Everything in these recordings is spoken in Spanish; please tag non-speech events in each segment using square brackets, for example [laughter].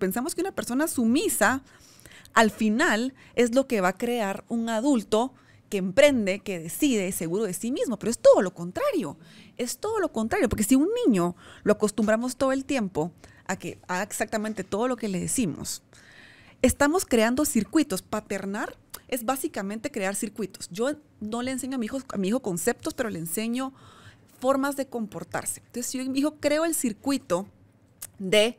Pensamos que una persona sumisa al final es lo que va a crear un adulto que emprende, que decide, seguro de sí mismo, pero es todo lo contrario, es todo lo contrario, porque si un niño lo acostumbramos todo el tiempo a que haga exactamente todo lo que le decimos, estamos creando circuitos. Paternar es básicamente crear circuitos. Yo no le enseño a mi hijo, a mi hijo conceptos, pero le enseño formas de comportarse. Entonces, yo mi hijo creo el circuito de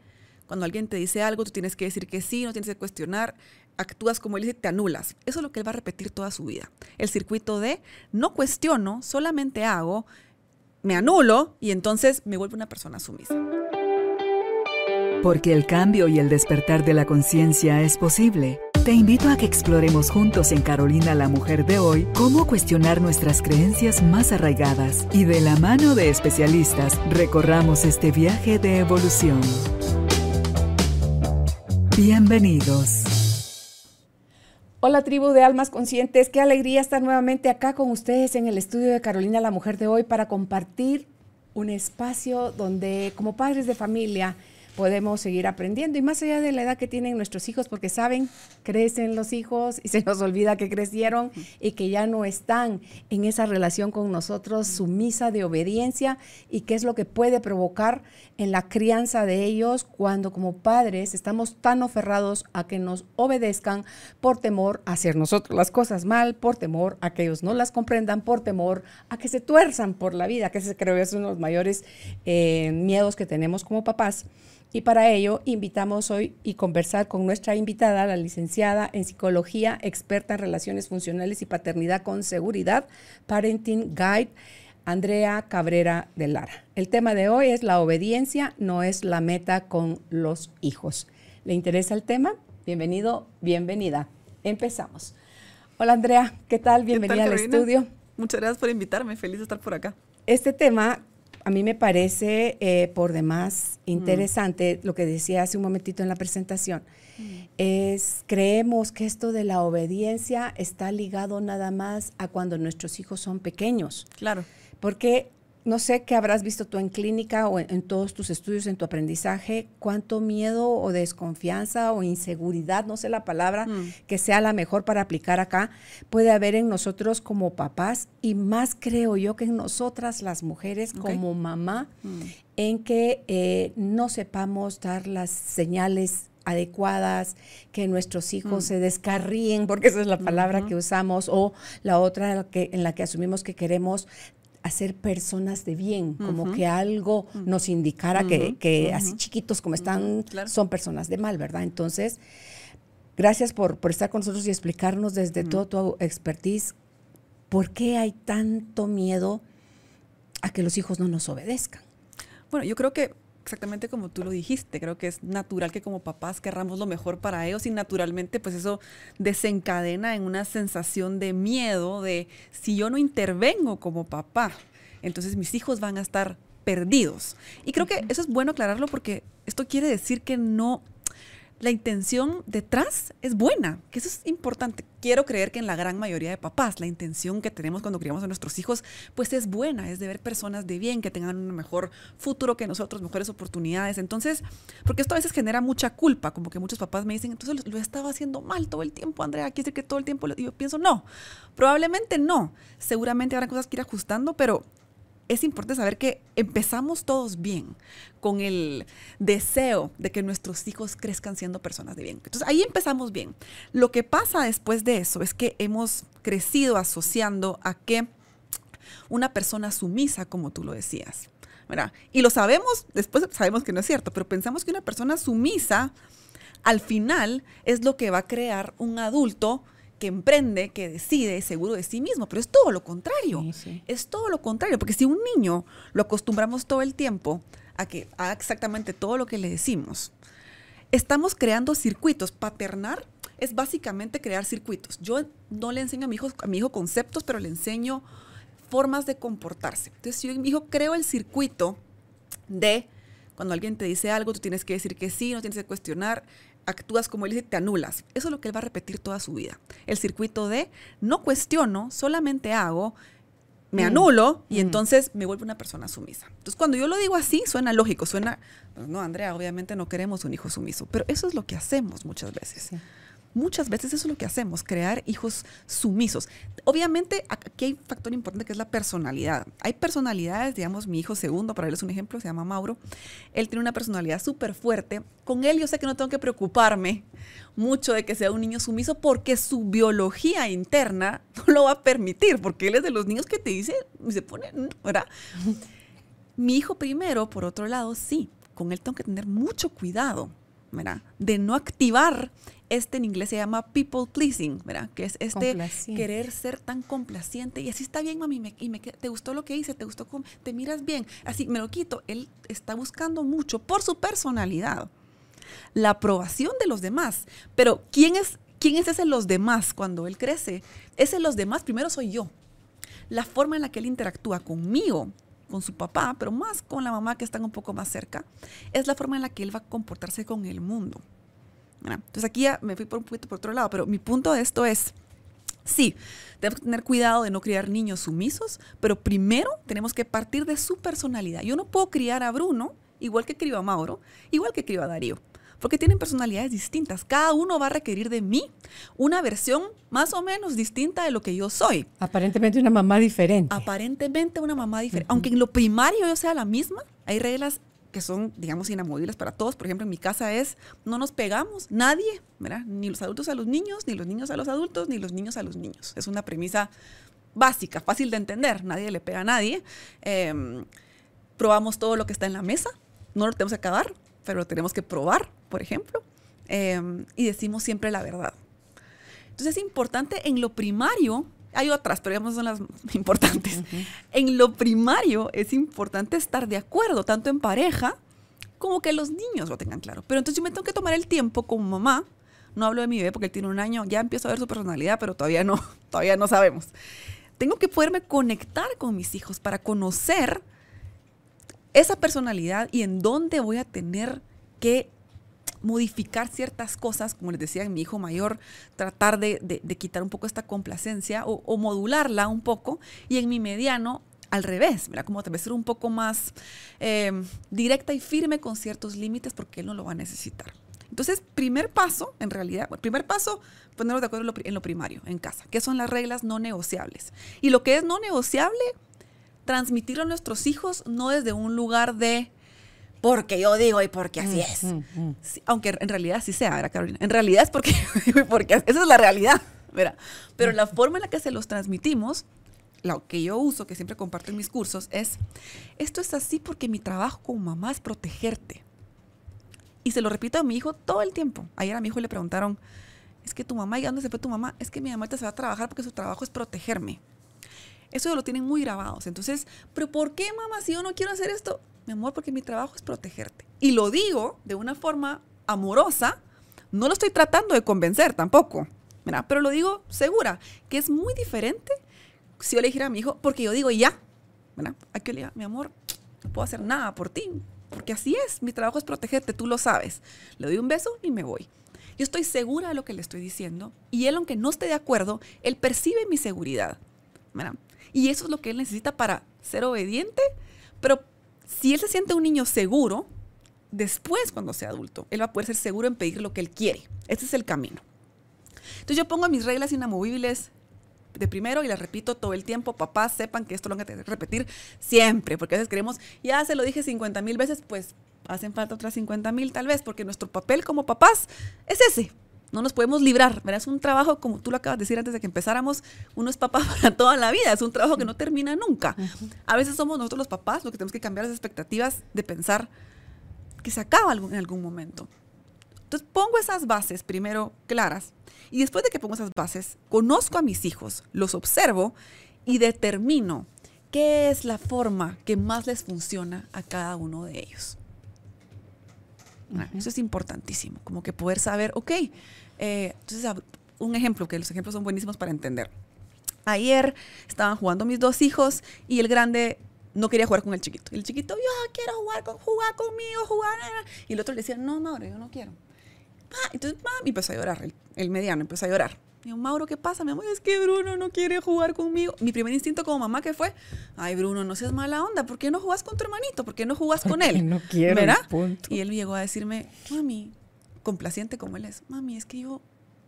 cuando alguien te dice algo, tú tienes que decir que sí, no tienes que cuestionar, actúas como él dice, te anulas. Eso es lo que él va a repetir toda su vida. El circuito de no cuestiono, solamente hago, me anulo y entonces me vuelvo una persona sumisa. Porque el cambio y el despertar de la conciencia es posible. Te invito a que exploremos juntos en Carolina la Mujer de hoy cómo cuestionar nuestras creencias más arraigadas y de la mano de especialistas recorramos este viaje de evolución. Bienvenidos. Hola tribu de almas conscientes, qué alegría estar nuevamente acá con ustedes en el estudio de Carolina la Mujer de hoy para compartir un espacio donde como padres de familia podemos seguir aprendiendo y más allá de la edad que tienen nuestros hijos, porque saben, crecen los hijos y [laughs] se nos olvida que crecieron y que ya no están en esa relación con nosotros sumisa de obediencia y qué es lo que puede provocar en la crianza de ellos cuando como padres estamos tan aferrados a que nos obedezcan por temor a hacer nosotros las cosas mal, por temor a que ellos no las comprendan, por temor a que se tuerzan por la vida, que ese creo que es uno de los mayores eh, miedos que tenemos como papás. Y para ello invitamos hoy y conversar con nuestra invitada, la licenciada en psicología, experta en relaciones funcionales y paternidad con seguridad, Parenting Guide, Andrea Cabrera de Lara. El tema de hoy es la obediencia no es la meta con los hijos. ¿Le interesa el tema? Bienvenido, bienvenida. Empezamos. Hola Andrea, ¿qué tal? Bienvenida al estudio. Muchas gracias por invitarme, feliz de estar por acá. Este tema a mí me parece eh, por demás interesante lo que decía hace un momentito en la presentación. Es, creemos que esto de la obediencia está ligado nada más a cuando nuestros hijos son pequeños. Claro. Porque no sé qué habrás visto tú en clínica o en, todos tus estudios, en tu aprendizaje, cuánto miedo o desconfianza o inseguridad, no sé la palabra mm. que sea la mejor para aplicar acá, puede haber en nosotros como papás y más creo yo que en nosotras las mujeres como mamá, mm. en que eh, no sepamos dar las señales adecuadas, que nuestros hijos mm. se descarríen, porque esa es la palabra que usamos, o la otra que, en la que asumimos que queremos a ser personas de bien, como que algo nos indicara que, así chiquitos como están son personas de mal, ¿verdad? Entonces, gracias por, estar con nosotros y explicarnos desde todo tu expertise por qué hay tanto miedo a que los hijos no nos obedezcan. Bueno, yo creo que exactamente como tú lo dijiste, creo que es natural que como papás querramos lo mejor para ellos y naturalmente pues eso desencadena en una sensación de miedo de si yo no intervengo como papá, entonces mis hijos van a estar perdidos. Y creo que eso es bueno aclararlo porque esto quiere decir que no la intención detrás es buena, que eso es importante. Quiero creer que en la gran mayoría de papás la intención que tenemos cuando criamos a nuestros hijos pues es buena, es de ver personas de bien, que tengan un mejor futuro que nosotros, mejores oportunidades. Entonces, porque esto a veces genera mucha culpa, como que muchos papás me dicen, entonces lo, he estaba haciendo mal todo el tiempo, Andrea, quiere decir que todo el tiempo, y yo pienso, no, probablemente no. Seguramente habrá cosas que ir ajustando, pero es importante saber que empezamos todos bien, con el deseo de que nuestros hijos crezcan siendo personas de bien. Entonces ahí empezamos bien. Lo que pasa después de eso es que hemos crecido asociando a que una persona sumisa, como tú lo decías, ¿verdad? Y lo sabemos, después sabemos que no es cierto, pero pensamos que una persona sumisa al final es lo que va a crear un adulto que emprende, que decide, seguro de sí mismo, pero es todo lo contrario. Es todo lo contrario, porque si un niño lo acostumbramos todo el tiempo a que haga exactamente todo lo que le decimos, estamos creando circuitos. Paternar es básicamente crear circuitos. Yo no le enseño a mi hijo, a mi hijo conceptos, pero le enseño formas de comportarse. Entonces, yo mi hijo creo el circuito de cuando alguien te dice algo, tú tienes que decir que sí, no tienes que cuestionar actúas como él dice, te anulas. Eso es lo que él va a repetir toda su vida. El circuito de no cuestiono, solamente hago, me anulo y entonces me vuelvo una persona sumisa. Entonces, cuando yo lo digo así, suena lógico, suena, pues, no, Andrea, obviamente no queremos un hijo sumiso, pero eso es lo que hacemos muchas veces. Muchas veces eso es lo que hacemos, crear hijos sumisos. Obviamente aquí hay un factor importante que es la personalidad. Hay personalidades, digamos, mi hijo segundo, para él es un ejemplo, se llama Mauro. Él tiene una personalidad súper fuerte. Con él yo sé que no tengo que preocuparme mucho de que sea un niño sumiso porque su biología interna [laughs] no lo va a permitir, porque él es de los niños que te dice, y se pone, ¿verdad? [laughs] Mi hijo primero, por otro lado, sí, con él tengo que tener mucho cuidado, ¿verdad? De no activar este en inglés se llama people pleasing, ¿verdad? Que es este querer ser tan complaciente. Y así está bien, mami, y me, te gustó lo que hice, te gustó, cómo, te miras bien. Así me lo quito. Él está buscando mucho por su personalidad la aprobación de los demás. Pero ¿quién es, quién es ese los demás cuando él crece? Ese los demás primero soy yo. La forma en la que él interactúa conmigo, con su papá, pero más con la mamá que están un poco más cerca, es la forma en la que él va a comportarse con el mundo. Entonces aquí ya me fui por un poquito por otro lado, pero mi punto de esto es, sí, tenemos que tener cuidado de no criar niños sumisos, pero primero tenemos que partir de su personalidad. Yo no puedo criar a Bruno igual que crió a Mauro, igual que crió a Darío, porque tienen personalidades distintas. Cada uno va a requerir de mí una versión más o menos distinta de lo que yo soy. Aparentemente una mamá diferente. Aparentemente una mamá diferente. Aunque en lo primario yo sea la misma, hay reglas que son, digamos, inamovibles para todos. Por ejemplo, en mi casa es, no nos pegamos, nadie, ¿verdad? Ni los adultos a los niños, ni los niños a los adultos, ni los niños a los niños. Es una premisa básica, fácil de entender, nadie le pega a nadie. Em, probamos todo lo que está en la mesa, no lo tenemos que acabar, pero lo tenemos que probar, por ejemplo. Em, y decimos siempre la verdad. Entonces es importante en lo primario hay otras, pero digamos son las [laughs] importantes. En lo primario es importante estar de acuerdo, tanto en pareja como que los niños lo tengan claro. Pero entonces yo me tengo que tomar el tiempo como mamá. No hablo de mi bebé porque él tiene un año, ya empiezo a ver su personalidad, pero todavía no, [laughs] todavía no sabemos. Tengo que poderme conectar con mis hijos para conocer esa personalidad y en dónde voy a tener que modificar ciertas cosas, como les decía en mi hijo mayor, tratar de, quitar un poco esta complacencia o, modularla un poco, y en mi mediano al revés, mira, como tal vez ser un poco más em, directa y firme con ciertos límites porque él no lo va a necesitar. Entonces, primer paso, en realidad, primer paso, ponernos de acuerdo en lo, en lo primario, en casa, que son las reglas no negociables. Y lo que es no negociable, transmitirlo a nuestros hijos no desde un lugar de porque yo digo y porque así mm, es. Mm, mm. aunque en realidad sí sea, ¿verdad, Carolina? En realidad es porque [laughs] porque esa es la realidad, ¿verdad? Pero la forma en la que se los transmitimos, lo que yo uso, que siempre comparto en mis cursos, es, esto es así porque mi trabajo como mamá es protegerte. Y se lo repito a mi hijo todo el tiempo. Ayer a mi hijo le preguntaron, es que tu mamá, ¿y dónde se fue tu mamá? Es que mi mamá se va a trabajar porque su trabajo es protegerme. Eso lo tienen muy grabados. Entonces, ¿pero por qué, mamá, si yo no quiero hacer esto? Mi amor, porque mi trabajo es protegerte. Y lo digo de una forma amorosa. No lo estoy tratando de convencer tampoco, ¿verdad? pero lo digo segura, que es muy diferente si yo le dijera a mi hijo, porque yo digo ya, ¿verdad? Aquí le diga, mi amor, no puedo hacer nada por ti, porque así es, mi trabajo es protegerte, tú lo sabes. Le doy un beso y me voy. Yo estoy segura de lo que le estoy diciendo y él, aunque no esté de acuerdo, él percibe mi seguridad. ¿verdad? Y eso es lo que él necesita para ser obediente, pero si él se siente un niño seguro, después cuando sea adulto, él va a poder ser seguro en pedir lo que él quiere. Este es el camino. Entonces yo pongo mis reglas inamovibles de primero y las repito todo el tiempo. Papás sepan que esto lo van a tener que repetir siempre, porque a veces queremos, ya se lo dije 50 mil veces, pues hacen falta otras 50 mil tal vez, porque nuestro papel como papás es ese, no nos podemos librar, ¿verdad? Es un trabajo, como tú lo acabas de decir antes de que empezáramos, uno es papá [laughs] para toda la vida, es un trabajo que no termina nunca. A veces somos nosotros los papás los que tenemos que cambiar las expectativas de pensar que se acaba en algún momento. Entonces pongo esas bases primero claras y después de que pongo esas bases, conozco a mis hijos, los observo y determino qué es la forma que más les funciona a cada uno de ellos. Eso es importantísimo, como que poder saber, ok, eh, entonces un ejemplo, que los ejemplos son buenísimos para entender. Ayer estaban jugando mis dos hijos y el grande no quería jugar con el chiquito. El chiquito, yo quiero jugar, con, jugar conmigo, jugar. Y el otro le decía, no, madre, yo no quiero. Ah, entonces, y empezó a llorar, el, mediano empezó a llorar. Digo, Mauro, ¿qué pasa? Mi amor, es que Bruno no quiere jugar conmigo. Mi primer instinto como mamá que fue, ay, Bruno, no seas mala onda, ¿por qué no jugás con tu hermanito? ¿Por qué no jugás con él? no quiero. ¿Verdad? Y él llegó a decirme, mami, complaciente como él es, mami, es que yo,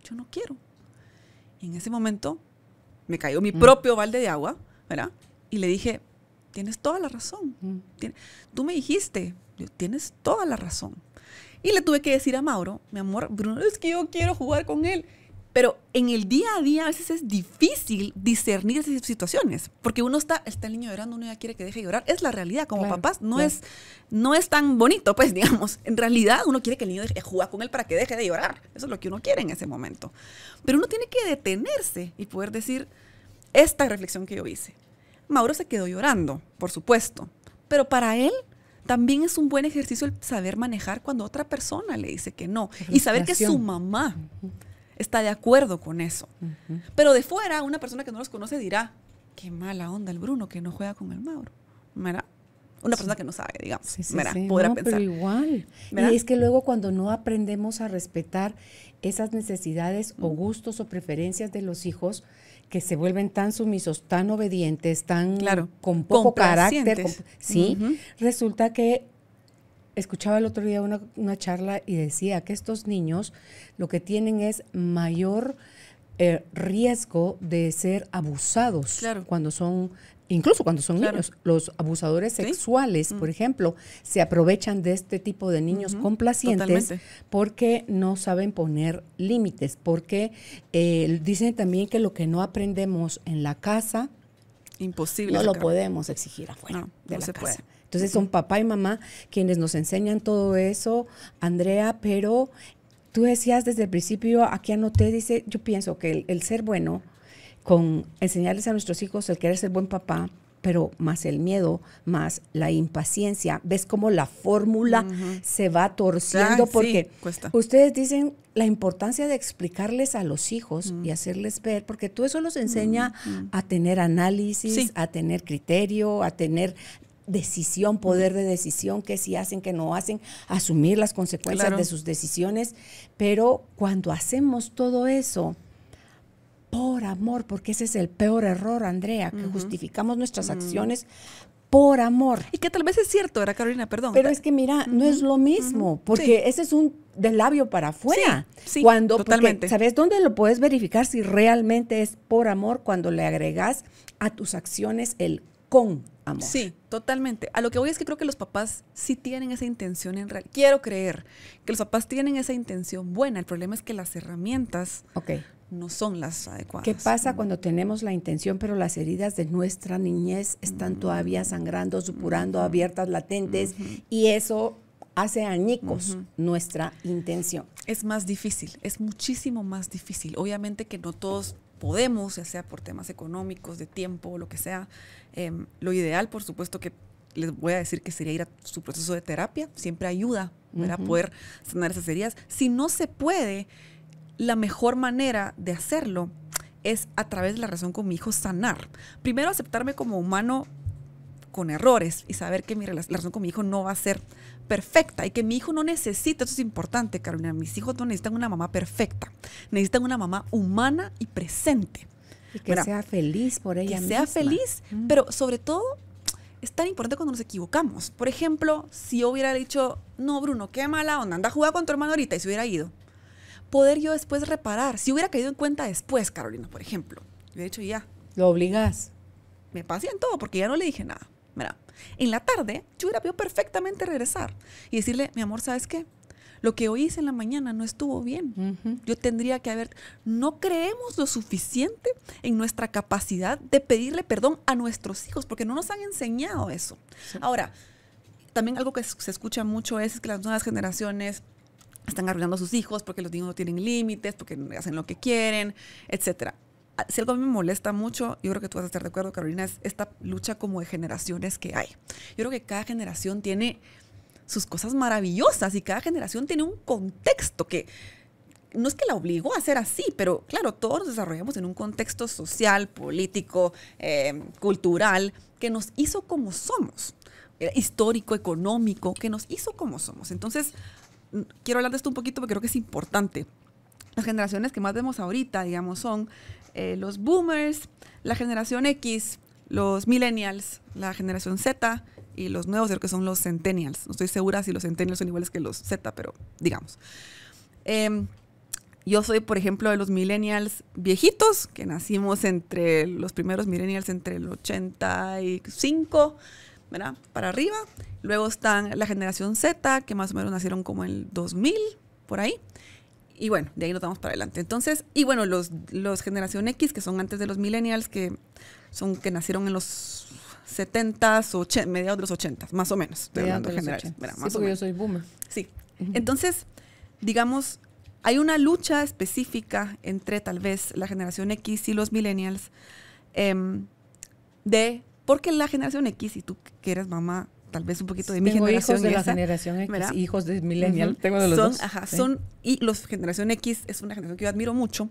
yo no quiero. Y en ese momento me cayó mi mm. propio balde de agua, ¿verdad? Y le dije, tienes toda la razón. Mm. Tú me dijiste, tienes toda la razón. Y le tuve que decir a Mauro, mi amor, Bruno, es que yo quiero jugar con él. Pero en el día a día a veces es difícil discernir esas situaciones, porque uno está, está el niño llorando, uno ya quiere que deje de llorar. Es la realidad, como papás, no, es, no es tan bonito, pues [laughs] digamos. En realidad uno quiere que el niño deje, jugar con él para que deje de llorar. Eso es lo que uno quiere en ese momento. Pero uno tiene que detenerse y poder decir esta reflexión que yo hice. Mauro se quedó llorando, por supuesto, pero para él también es un buen ejercicio el saber manejar cuando otra persona le dice que no y saber que su mamá está de acuerdo con eso. Pero de fuera, una persona que no los conoce dirá, qué mala onda el Bruno que no juega con el Mauro. Una persona que no sabe, digamos. Sí, podrá pensar. Pero igual. Y es que luego cuando no aprendemos a respetar esas necesidades o gustos o preferencias de los hijos, que se vuelven tan sumisos, tan obedientes, tan con poco carácter, sí, resulta que escuchaba el otro día una, charla y decía que estos niños lo que tienen es mayor eh, riesgo de ser abusados cuando son incluso cuando son niños. Los abusadores sexuales, por mm. ejemplo, se aprovechan de este tipo de niños complacientes porque no saben poner límites, porque eh, dicen también que lo que no aprendemos en la casa, imposible. No lo podemos exigir afuera de la casa. Entonces son papá y mamá quienes nos enseñan todo eso, Andrea, pero tú decías desde el principio, aquí anoté, dice, yo pienso que el ser bueno con enseñarles a nuestros hijos el querer ser buen papá, pero más el miedo, más la impaciencia. ¿Ves cómo la fórmula se va torciendo? porque ustedes dicen la importancia de explicarles a los hijos y hacerles ver, porque todo eso los enseña a tener análisis, a tener criterio, a tener decisión, poder de decisión, que si hacen, que no hacen, asumir las consecuencias de sus decisiones. Pero cuando hacemos todo eso, por amor, porque ese es el peor error, Andrea, que justificamos nuestras acciones por amor. Y que tal vez es cierto, era Carolina, perdón. Pero es que mira, no es lo mismo, porque ese es un del labio para afuera. Sí, cuando, totalmente. ¿Sabes dónde lo puedes verificar si realmente es por amor cuando le agregas a tus acciones el con amor? Sí, totalmente. A lo que voy es que creo que los papás sí tienen esa intención en realidad. Quiero creer que los papás tienen esa intención buena. El problema es que las herramientas okay no son las adecuadas. ¿Qué pasa cuando tenemos la intención, pero las heridas de nuestra niñez están todavía sangrando, supurando, abiertas, latentes, y eso hace añicos nuestra intención? Es más difícil, es muchísimo más difícil. Obviamente que no todos podemos, ya sea por temas económicos, de tiempo, lo que sea. Em, lo ideal, por supuesto, que les voy a decir que sería ir a su proceso de terapia, siempre ayuda para poder sanar esas heridas. Si no se puede, la mejor manera de hacerlo es a través de la relación con mi hijo sanar. Primero aceptarme como humano con errores y saber que mi relación con mi hijo no va a ser perfecta y que mi hijo no necesita, eso es importante, Carolina, mis hijos no necesitan una mamá perfecta, necesitan una mamá humana y presente. Y que sea feliz por ella que sea feliz, pero sobre todo es tan importante cuando nos equivocamos. Por ejemplo, si yo hubiera dicho, no, Bruno, qué mala onda, anda a jugar con tu hermano ahorita y se hubiera ido poder yo después reparar. Si hubiera caído en cuenta después, Carolina, por ejemplo, hubiera dicho ya. Lo obligas. Me pasé en todo porque ya no le dije nada. Mira, en la tarde yo hubiera podido perfectamente regresar y decirle, mi amor, ¿sabes qué? Lo que hoy hice en la mañana no estuvo bien. Yo tendría que haber... No creemos lo suficiente en nuestra capacidad de pedirle perdón a nuestros hijos porque no nos han enseñado eso. Ahora, también algo que se escucha mucho es que las nuevas generaciones están arruinando a sus hijos porque los niños no tienen límites, porque hacen lo que quieren, etc. Si algo a mí me molesta mucho, yo creo que tú vas a estar de acuerdo, Carolina, es esta lucha como de generaciones que hay. Yo creo que cada generación tiene sus cosas maravillosas y cada generación tiene un contexto que no es que la obligó a ser así, pero claro, todos nos desarrollamos en un contexto social, político, eh, cultural, que nos hizo como somos, eh, histórico, económico, que nos hizo como somos. Entonces, quiero hablar de esto un poquito porque creo que es importante. Las generaciones que más vemos ahorita, digamos, son eh, los boomers, la generación X, los millennials, la generación Z y los nuevos, que son los centennials. No estoy segura si los centennials son iguales que los Z, pero digamos. Em, yo soy, por ejemplo, de los millennials viejitos, que nacimos entre los primeros millennials entre el 85, ¿verdad? Para arriba. Luego están la generación Z, que más o menos nacieron como el 2000, por ahí. Y bueno, de ahí nos vamos para adelante. Entonces, y bueno, los, los generación X, que son antes de los millennials, que son que nacieron en los 70s, mediados de los 80s, más o menos. Estoy hablando de general. sí, porque yo soy boomer. Sí. Entonces, digamos, hay una lucha específica entre tal vez la generación X y los millennials em, de, porque la generación X, y tú que eres mamá, tal vez un poquito de mi generación. hijos de la generación X, hijos de millennial, tengo de los son, dos. Ajá, son, y los generación X es una generación que yo admiro mucho,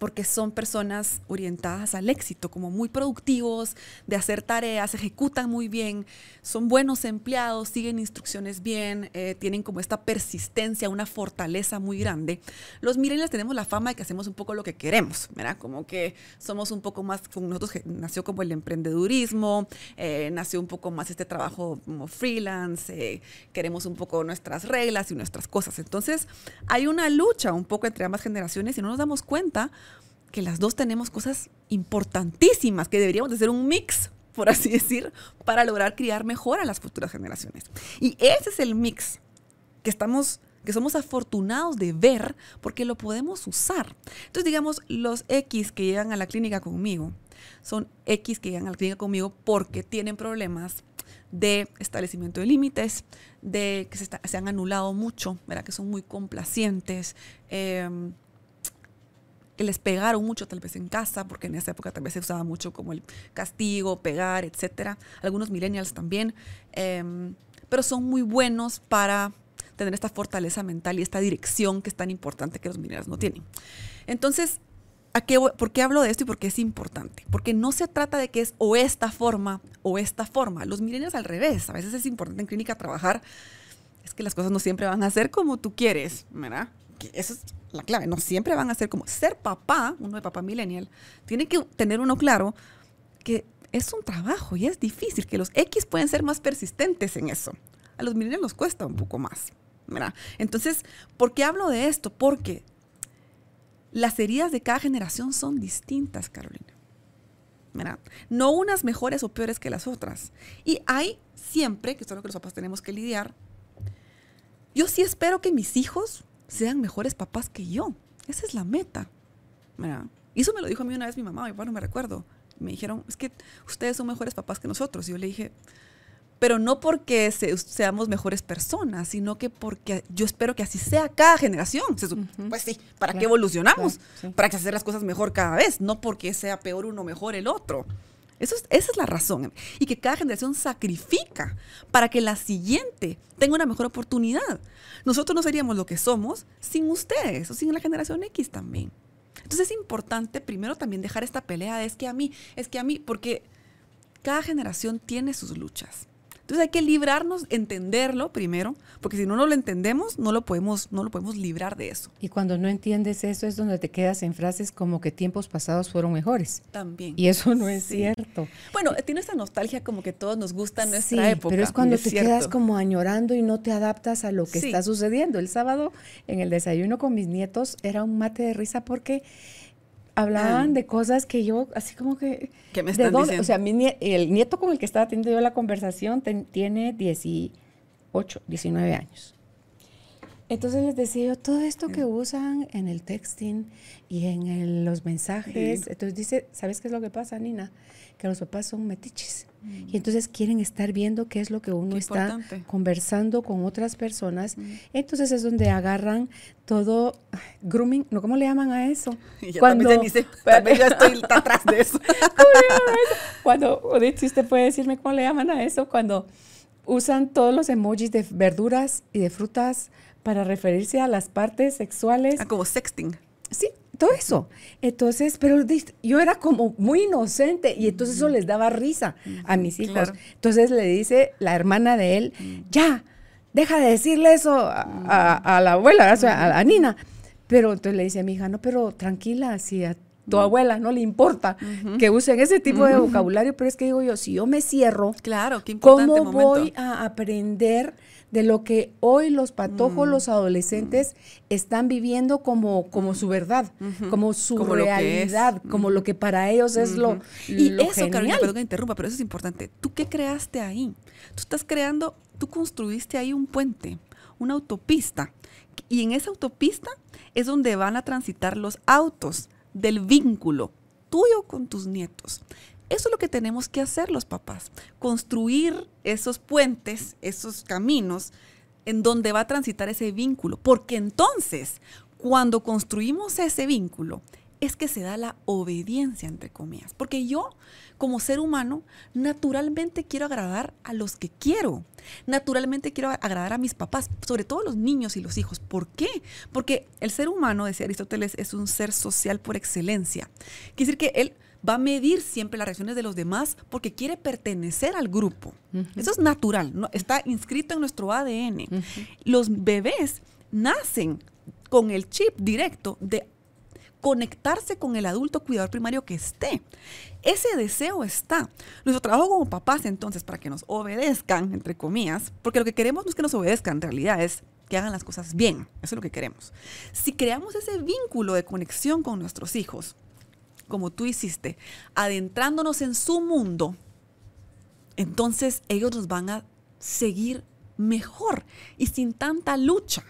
porque son personas orientadas al éxito, como muy productivos, de hacer tareas, ejecutan muy bien, son buenos empleados, siguen instrucciones bien, eh, tienen como esta persistencia, una fortaleza muy grande. Los millennials tenemos la fama de que hacemos un poco lo que queremos, ¿verdad? Como que somos un poco más, con nosotros nació como el emprendedurismo, eh, nació un poco más este trabajo como freelance, eh, queremos un poco nuestras reglas y nuestras cosas. Entonces, hay una lucha un poco entre ambas generaciones y no nos damos cuenta que las dos tenemos cosas importantísimas que deberíamos de ser un mix, por así decir, para lograr criar mejor a las futuras generaciones. Y ese es el mix que estamos que somos afortunados de ver porque lo podemos usar. Entonces, digamos, los X que llegan a la clínica conmigo son X que llegan a la clínica conmigo porque tienen problemas de establecimiento de límites, de que se, han anulado mucho, ¿verdad? que son muy complacientes, eh, que les pegaron mucho tal vez en casa, porque en esa época tal vez se usaba mucho como el castigo, pegar, etcétera. Algunos millennials también, em, pero son muy buenos para tener esta fortaleza mental y esta dirección que es tan importante que los millennials no tienen. Entonces, ¿a qué, ¿por qué hablo de esto y por qué es importante? Porque no se trata de que es o esta forma o esta forma. Los millennials al revés. A veces es importante en clínica trabajar. Es que las cosas no siempre van a ser como tú quieres, ¿verdad? Eso es la clave. No siempre van a ser como ser papá, uno de papá millennial, tiene que tener uno claro que es un trabajo y es difícil, que los X pueden ser más persistentes en eso. A los millennials nos cuesta un poco más. Entonces, ¿por qué hablo de esto? Porque las heridas de cada generación son distintas, Carolina. No unas mejores o peores que las otras. Y hay siempre, que esto es lo que los papás tenemos que lidiar, yo sí espero que mis hijos sean mejores papás que yo. Esa es la meta. Y eso me lo dijo a mí una vez mi mamá, mi papá no me recuerdo. Me dijeron, es que ustedes son mejores papás que nosotros. Y yo le dije, pero no porque seamos mejores personas, sino que porque yo espero que así sea cada generación. Pues sí, ¿para qué evolucionamos? Para que hacer las cosas mejor cada vez, no porque sea peor uno mejor el otro. Eso esa es la razón. Y que cada generación sacrifica para que la siguiente tenga una mejor oportunidad. Nosotros no seríamos lo que somos sin ustedes o sin la generación X también. Entonces es importante primero también dejar esta pelea es que a mí, es que a mí, porque cada generación tiene sus luchas. Entonces hay que librarnos, entenderlo primero, porque si no, no lo entendemos, no lo podemos, no lo podemos librar de eso. Y cuando no entiendes eso es donde te quedas en frases como que tiempos pasados fueron mejores. También. Y eso no es cierto. Bueno, tiene esa nostalgia como que todos nos gusta nuestra sí, época. Pero es cuando te quedas como añorando y no te adaptas a lo que está sucediendo. El sábado en el desayuno con mis nietos era un mate de risa porque hablaban de cosas que yo, así como que... ¿Qué me están diciendo? O sea, el nieto con el que estaba teniendo yo la conversación tiene 18, 19 años. Entonces les decía yo, todo esto que usan en el texting y en los mensajes, entonces dice, ¿sabes qué es lo que pasa, Nina? Que los papás son metiches. Y entonces quieren estar viendo qué es lo que uno está conversando con otras personas. Entonces es donde agarran todo grooming, ¿no? ¿Cómo le llaman a eso? [laughs] Cuando, dice, [laughs] yo estoy [laughs] atrás de eso. Cuando, si usted puede decirme cómo le llaman a eso, cuando usan todos los emojis de verduras y de frutas para referirse a las partes sexuales. Ah, como sexting. Sí, todo eso. Entonces, pero yo era como muy inocente y entonces eso les daba risa a mis hijos. Entonces le dice la hermana de él, ya, deja de decirle eso a, la abuela, a, a Nina. Pero entonces le dice a mi hija, no, pero tranquila, si a tu abuela no le importa que usen ese tipo de vocabulario, pero es que digo yo, si yo me cierro, claro, qué importante ¿cómo voy a aprender de lo que hoy los patojos, mm. los adolescentes están viviendo como, como su verdad, como su realidad, como lo que para ellos es lo Y eso, Carolina, perdón que interrumpa, pero eso es importante. ¿Tú qué creaste ahí? Tú estás creando, tú construiste ahí un puente, una autopista. Y en esa autopista es donde van a transitar los autos del vínculo tuyo con tus nietos. Eso es lo que tenemos que hacer los papás, construir esos puentes, esos caminos en donde va a transitar ese vínculo, porque entonces, cuando construimos ese vínculo, es que se da la obediencia, entre comillas. Porque yo, como ser humano, naturalmente quiero agradar a los que quiero. Naturalmente quiero agradar a mis papás, sobre todo los niños y los hijos. ¿Por qué? Porque el ser humano, decía Aristóteles, es un ser social por excelencia. Quiere decir que él va a medir siempre las reacciones de los demás porque quiere pertenecer al grupo. Eso es natural, ¿no? está inscrito en nuestro ADN. Los bebés nacen con el chip directo de conectarse con el adulto cuidador primario que esté. Ese deseo está. Nuestro trabajo como papás, entonces, para que nos obedezcan, entre comillas, porque lo que queremos no es que nos obedezcan, en realidad es que hagan las cosas bien. Eso es lo que queremos. Si creamos ese vínculo de conexión con nuestros hijos, como tú hiciste, adentrándonos en su mundo, entonces ellos nos van a seguir mejor y sin tanta lucha.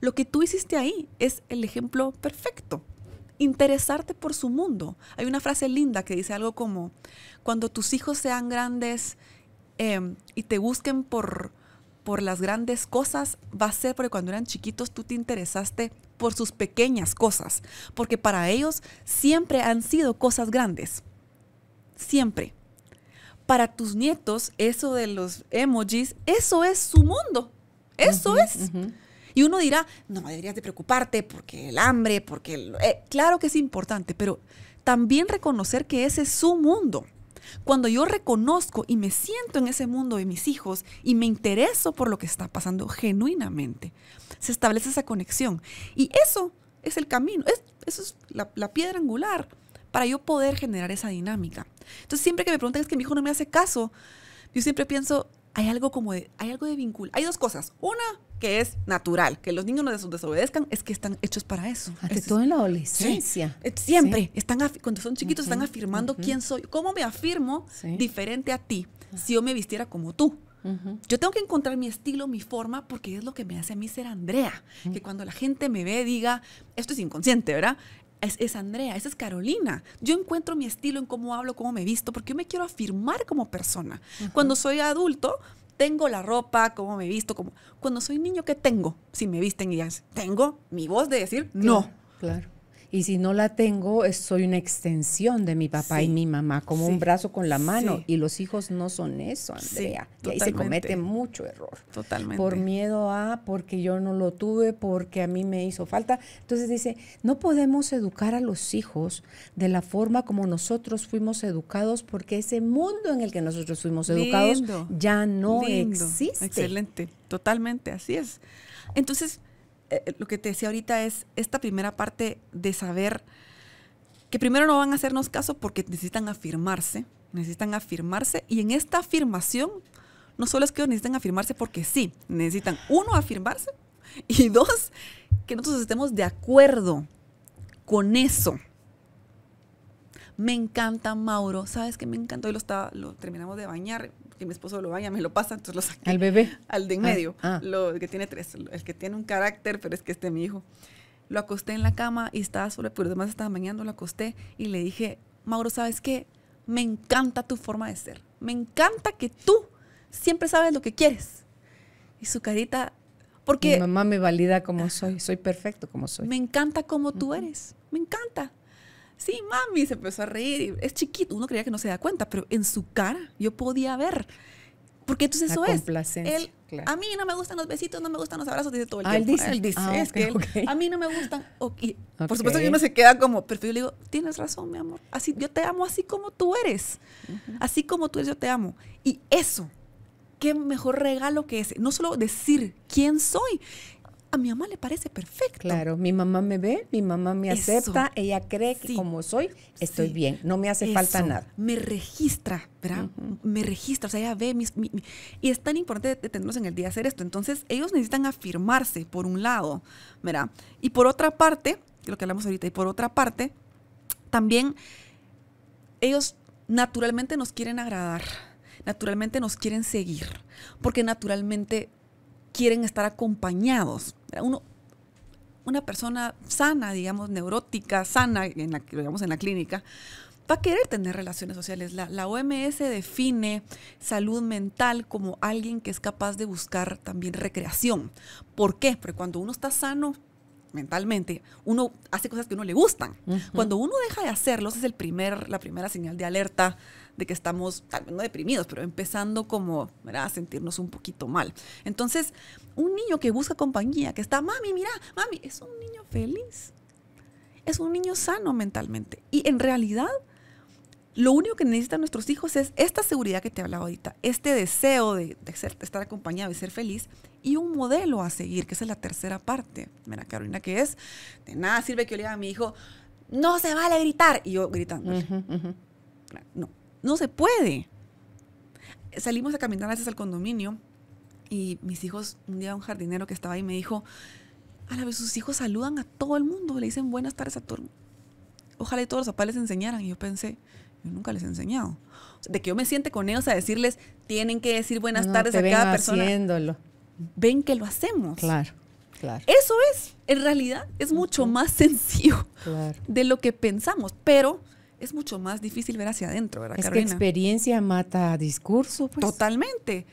Lo que tú hiciste ahí es el ejemplo perfecto interesarte por su mundo. Hay una frase linda que dice algo como, cuando tus hijos sean grandes em, y te busquen por, por las grandes cosas, va a ser porque cuando eran chiquitos tú te interesaste por sus pequeñas cosas, porque para ellos siempre han sido cosas grandes. Siempre. Para tus nietos, eso de los emojis, eso es su mundo. Eso es. Y uno dirá, no, deberías de preocuparte porque el hambre, porque... Eh, claro que es importante, pero también reconocer que ese es su mundo. Cuando yo reconozco y me siento en ese mundo de mis hijos y me intereso por lo que está pasando genuinamente, se establece esa conexión. Y eso es el camino, es, eso es la, la piedra angular para yo poder generar esa dinámica. Entonces, siempre que me preguntan es que mi hijo no me hace caso, yo siempre pienso, hay algo como de, hay algo de vínculo. Hay dos cosas. Una, que es natural, que los niños no desobedezcan, es que están hechos para eso. Ante todo en la adolescencia. Eh, siempre, están cuando son chiquitos están afirmando quién soy. ¿Cómo me afirmo diferente a ti si yo me vistiera como tú? Yo tengo que encontrar mi estilo, mi forma, porque es lo que me hace a mí ser Andrea. Que cuando la gente me ve, diga, esto es inconsciente, ¿verdad? Es, es, Andrea, esa es Carolina. Yo encuentro mi estilo en cómo hablo, cómo me visto, porque yo me quiero afirmar como persona. Cuando soy adulto, tengo la ropa, cómo me visto, como cuando soy niño, ¿qué tengo? Si me visten y ya tengo mi voz de decir no. Claro. Y si no la tengo, soy una extensión de mi papá y mi mamá, como un brazo con la mano. Y los hijos no son eso, Andrea. y ahí se comete mucho error. Totalmente. Por miedo a, porque yo no lo tuve, porque a mí me hizo falta. Entonces dice, no podemos educar a los hijos de la forma como nosotros fuimos educados, porque ese mundo en el que nosotros fuimos educados ya no existe. Excelente, totalmente, así es. Entonces, eh, eh, lo que te decía ahorita es esta primera parte de saber que primero no van a hacernos caso porque necesitan afirmarse, necesitan afirmarse y en esta afirmación no solo es que necesitan afirmarse porque sí, necesitan uno afirmarse y dos que nosotros estemos de acuerdo con eso. Me encanta Mauro, ¿sabes qué me encantó? Hoy lo, estaba, lo terminamos de bañar, que mi esposo lo vaya, me lo pasa, entonces lo saqué. ¿Al bebé? Al de en ah, medio, ah. Lo, el que tiene tres, el que tiene un carácter, pero es que este es mi hijo. Lo acosté en la cama y estaba solo, pero además estaba bañando, lo acosté y le dije, Mauro, ¿sabes qué? Me encanta tu forma de ser. Me encanta que tú siempre sabes lo que quieres. Y su carita, porque... Mi mamá me valida como soy, soy perfecto como soy. Me encanta como tú eres, me encanta sí, mami, se empezó a reír. Es chiquito, uno creía que no se da cuenta, pero en su cara yo podía ver. Porque entonces eso es. Él, A mí no me gustan los besitos, no me gustan los abrazos, dice todo el ah, tiempo. Él dice. Ah, es que a mí no me gustan. Por supuesto que uno se queda como, pero yo le digo, tienes razón, mi amor. Así, yo te amo así como tú eres. Así como tú eres, yo te amo. Y eso, qué mejor regalo que ese. No solo decir quién soy, a mi mamá le parece perfecto. Claro, mi mamá me ve, mi mamá me acepta, ella cree que como soy, estoy bien, no me hace falta nada. Me registra, ¿verdad? Me registra, o sea, ella ve mis, Y es tan importante tenerlos en el día hacer esto. Entonces, ellos necesitan afirmarse, por un lado, ¿verdad? Y por otra parte, lo que hablamos ahorita, y por otra parte, también ellos naturalmente nos quieren agradar, naturalmente nos quieren seguir, porque naturalmente quieren estar acompañados. Uno, una persona sana, digamos, neurótica, sana, en la, digamos, en la clínica, va a querer tener relaciones sociales. La, la, OMS define salud mental como alguien que es capaz de buscar también recreación. ¿Por qué? Porque cuando uno está sano mentalmente, uno hace cosas que a uno le gustan. Cuando uno deja de hacerlos, es el primer, la primera señal de alerta de que estamos, tal vez no deprimidos, pero empezando como a sentirnos un poquito mal. Entonces, un niño que busca compañía, que está, mami, mira, mami, es un niño feliz. Es un niño sano mentalmente. Y en realidad, lo único que necesitan nuestros hijos es esta seguridad que te hablaba ahorita, este deseo de, ser, estar acompañado y ser feliz y un modelo a seguir, que esa es la tercera parte. Mira, Carolina, que es, de nada sirve que yo le diga a mi hijo, no se vale gritar. Y yo gritando. No, no se puede. Salimos a caminar a veces al condominio y mis hijos, un día un jardinero que estaba ahí me dijo, a la vez sus hijos saludan a todo el mundo, le dicen buenas tardes a todo Ojalá y todos los papás les enseñaran. Y yo pensé, yo nunca les he enseñado. de que yo me siente con ellos a decirles, tienen que decir buenas tardes a cada persona. Haciéndolo. Ven que lo hacemos. Claro, claro. Eso es, en realidad, es mucho más [laughs] sencillo de lo que pensamos, pero es mucho más difícil ver hacia adentro, ¿verdad, es que experiencia mata discurso, pues. Totalmente.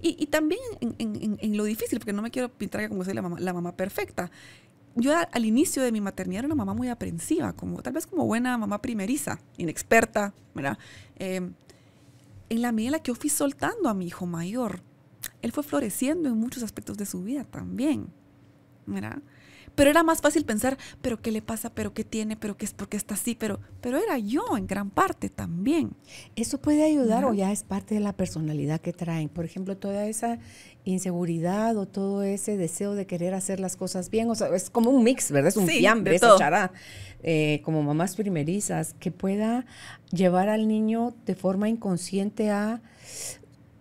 Y, también en, lo difícil, porque no me quiero pintar como soy la mamá, la mamá perfecta. Yo al inicio de mi maternidad era una mamá muy aprensiva, como tal vez como buena mamá primeriza, inexperta, ¿verdad? Em, en la medida en la que yo fui soltando a mi hijo mayor, él fue floreciendo en muchos aspectos de su vida también, ¿verdad? Pero era más fácil pensar, pero qué le pasa, pero qué tiene, pero qué es, porque está así, pero, pero era yo en gran parte también. ¿Eso puede ayudar o ya es parte de la personalidad que traen? Por ejemplo, toda esa inseguridad o todo ese deseo de querer hacer las cosas bien, o sea, es como un mix, ¿verdad? Es un fiambre, esa chará, eh, como mamás primerizas, que pueda llevar al niño de forma inconsciente a...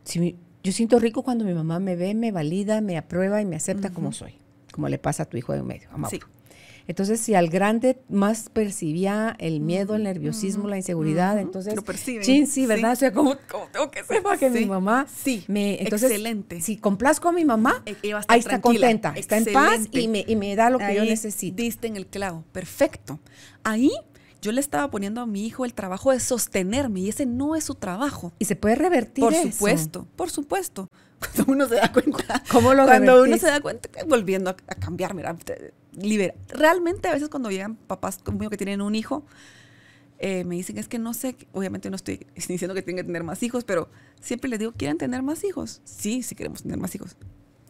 Si, yo siento rico cuando mi mamá me ve, me valida, me aprueba y me acepta como soy como le pasa a tu hijo de medio, a Sí. Entonces, si al grande más percibía el miedo, el nerviosismo, la inseguridad, entonces... Lo percibe. Sí, ¿verdad? O sea, como, tengo que sepa que mi mamá... Sí, me, entonces, excelente. Si complazco a mi mamá, e, ahí está contenta, está en paz y me, y me da lo que yo necesito. Diste en el clavo, perfecto. Ahí yo le estaba poniendo a mi hijo el trabajo de sostenerme y ese no es su trabajo. Y se puede revertir. Por supuesto, por supuesto. [laughs] Cuando uno se da cuenta. [laughs] ¿Cómo lo Cuando uno se da cuenta, volviendo a, cambiar, mira, libera. Realmente a veces cuando llegan papás conmigo que tienen un hijo, eh, me dicen, es que no sé, obviamente no estoy [laughs] diciendo que tienen que tener más hijos, pero siempre les digo, ¿quieren tener más hijos? Sí, sí queremos tener más hijos.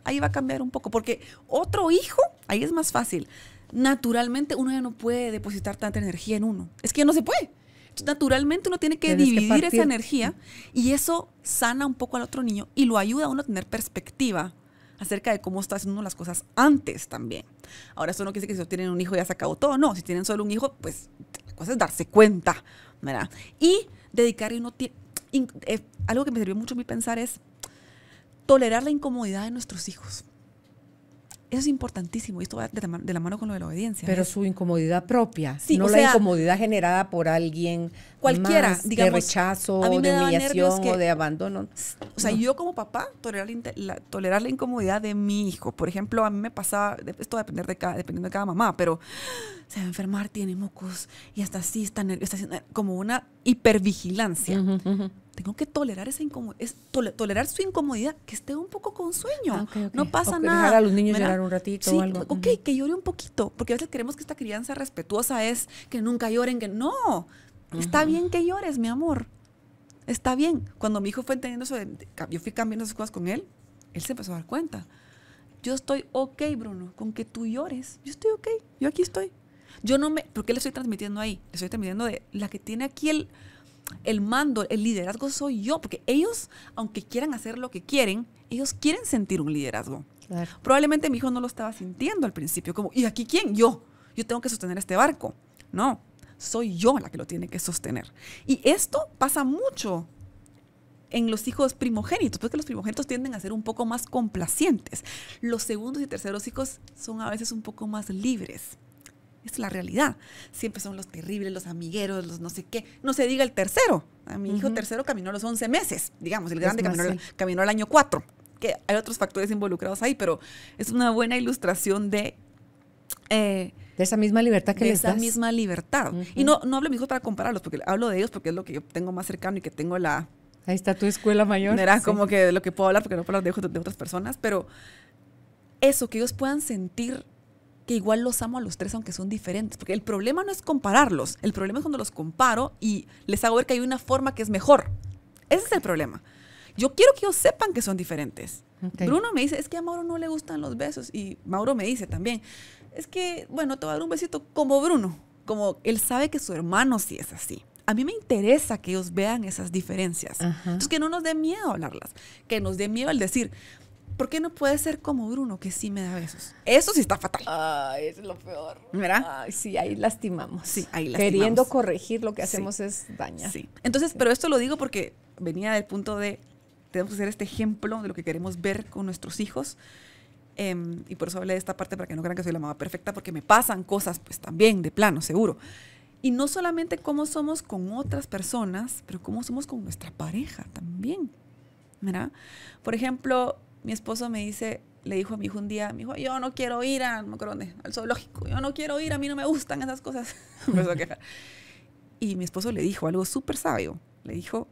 Ahí va a cambiar un poco, porque otro hijo, ahí es más fácil naturalmente uno ya no puede depositar tanta energía en uno. Es que ya no se puede. Naturalmente uno tiene que dividir esa energía y eso sana un poco al otro niño y lo ayuda a uno a tener perspectiva acerca de cómo está haciendo las cosas antes también. Ahora, eso no quiere decir que si tienen un hijo ya se acabó todo. No, si tienen solo un hijo, pues la cosa es darse cuenta, ¿verdad? Y dedicar uno eh, algo que me sirvió mucho a mí pensar es tolerar la incomodidad de nuestros hijos. Eso es importantísimo y esto va de la, mano con lo de la obediencia. Pero su incomodidad propia, no la incomodidad generada por alguien cualquiera, digamos, de rechazo, de humillación o de abandono. O sea, yo como papá tolerar la, tolerar la incomodidad de mi hijo. Por ejemplo, a mí me pasaba, esto va a depender de cada, dependiendo de cada mamá, pero se va a enfermar, tiene mocos y hasta así está, está haciendo como una hipervigilancia tengo que tolerar esa incomodidad, tolerar su incomodidad, que esté un poco con sueño. No pasa nada. Dejar a los niños llorar un ratito o algo. Ok, que llore un poquito, porque a veces queremos que esta crianza respetuosa es que nunca lloren, que no. Está bien que llores, mi amor. Está bien. Cuando mi hijo fue entendiendo eso, yo fui cambiando esas cosas con él, él se empezó a dar cuenta. Yo estoy ok, Bruno, con que tú llores. Yo estoy ok, yo aquí estoy. Yo no me, ¿por qué le estoy transmitiendo ahí? Le estoy transmitiendo de la que tiene aquí el, el mando, el liderazgo soy yo, porque ellos, aunque quieran hacer lo que quieren, ellos quieren sentir un liderazgo. Probablemente mi hijo no lo estaba sintiendo al principio, como, ¿y aquí quién? Yo. Yo tengo que sostener este barco. No, soy yo la que lo tiene que sostener. Y esto pasa mucho en los hijos primogénitos, porque los primogénitos tienden a ser un poco más complacientes. Los segundos y terceros hijos son a veces un poco más libres. Es la realidad. Siempre son los terribles, los amigueros, los no sé qué. No se diga el tercero. A mi hijo tercero caminó a los 11 meses, digamos. El grande caminó, caminó, al año 4. Que hay otros factores involucrados ahí, pero es una buena ilustración de... Eh, de esa misma libertad que de esa misma libertad. Y no, no hablo de mis hijos para compararlos, porque hablo de ellos porque es lo que yo tengo más cercano y que tengo la... Ahí está tu escuela mayor. Era como que de lo que puedo hablar, porque no puedo hablar de, de otras personas, pero eso, que ellos puedan sentir que igual los amo a los tres aunque son diferentes, porque el problema no es compararlos, el problema es cuando los comparo y les hago ver que hay una forma que es mejor. Ese es el problema. Yo quiero que ellos sepan que son diferentes. Bruno me dice, es que a Mauro no le gustan los besos y Mauro me dice también, es que, bueno, te voy a dar un besito como Bruno, como él sabe que su hermano sí es así. A mí me interesa que ellos vean esas diferencias. Entonces, que no nos dé miedo hablarlas, que nos dé miedo al decir, ¿por qué no puede ser como Bruno, que sí me da besos? Eso sí está fatal. Ay, es lo peor. ¿Verdad? Ay, sí, ahí lastimamos. Sí, ahí lastimamos. Queriendo corregir, lo que hacemos es dañar. Sí. Entonces, pero esto lo digo porque venía del punto de, tenemos que ser este ejemplo de lo que queremos ver con nuestros hijos. Em, y por eso hablé de esta parte para que no crean que soy la mamá perfecta, porque me pasan cosas, pues también, de plano, seguro. Y no solamente cómo somos con otras personas, pero cómo somos con nuestra pareja también. ¿Verdad? Por ejemplo, mi esposo me dice, le dijo a mi hijo un día, mi hijo, yo no quiero ir a, no dónde, al zoológico, yo no quiero ir, a mí no me gustan esas cosas. [laughs] Y mi esposo le dijo algo súper sabio, le dijo,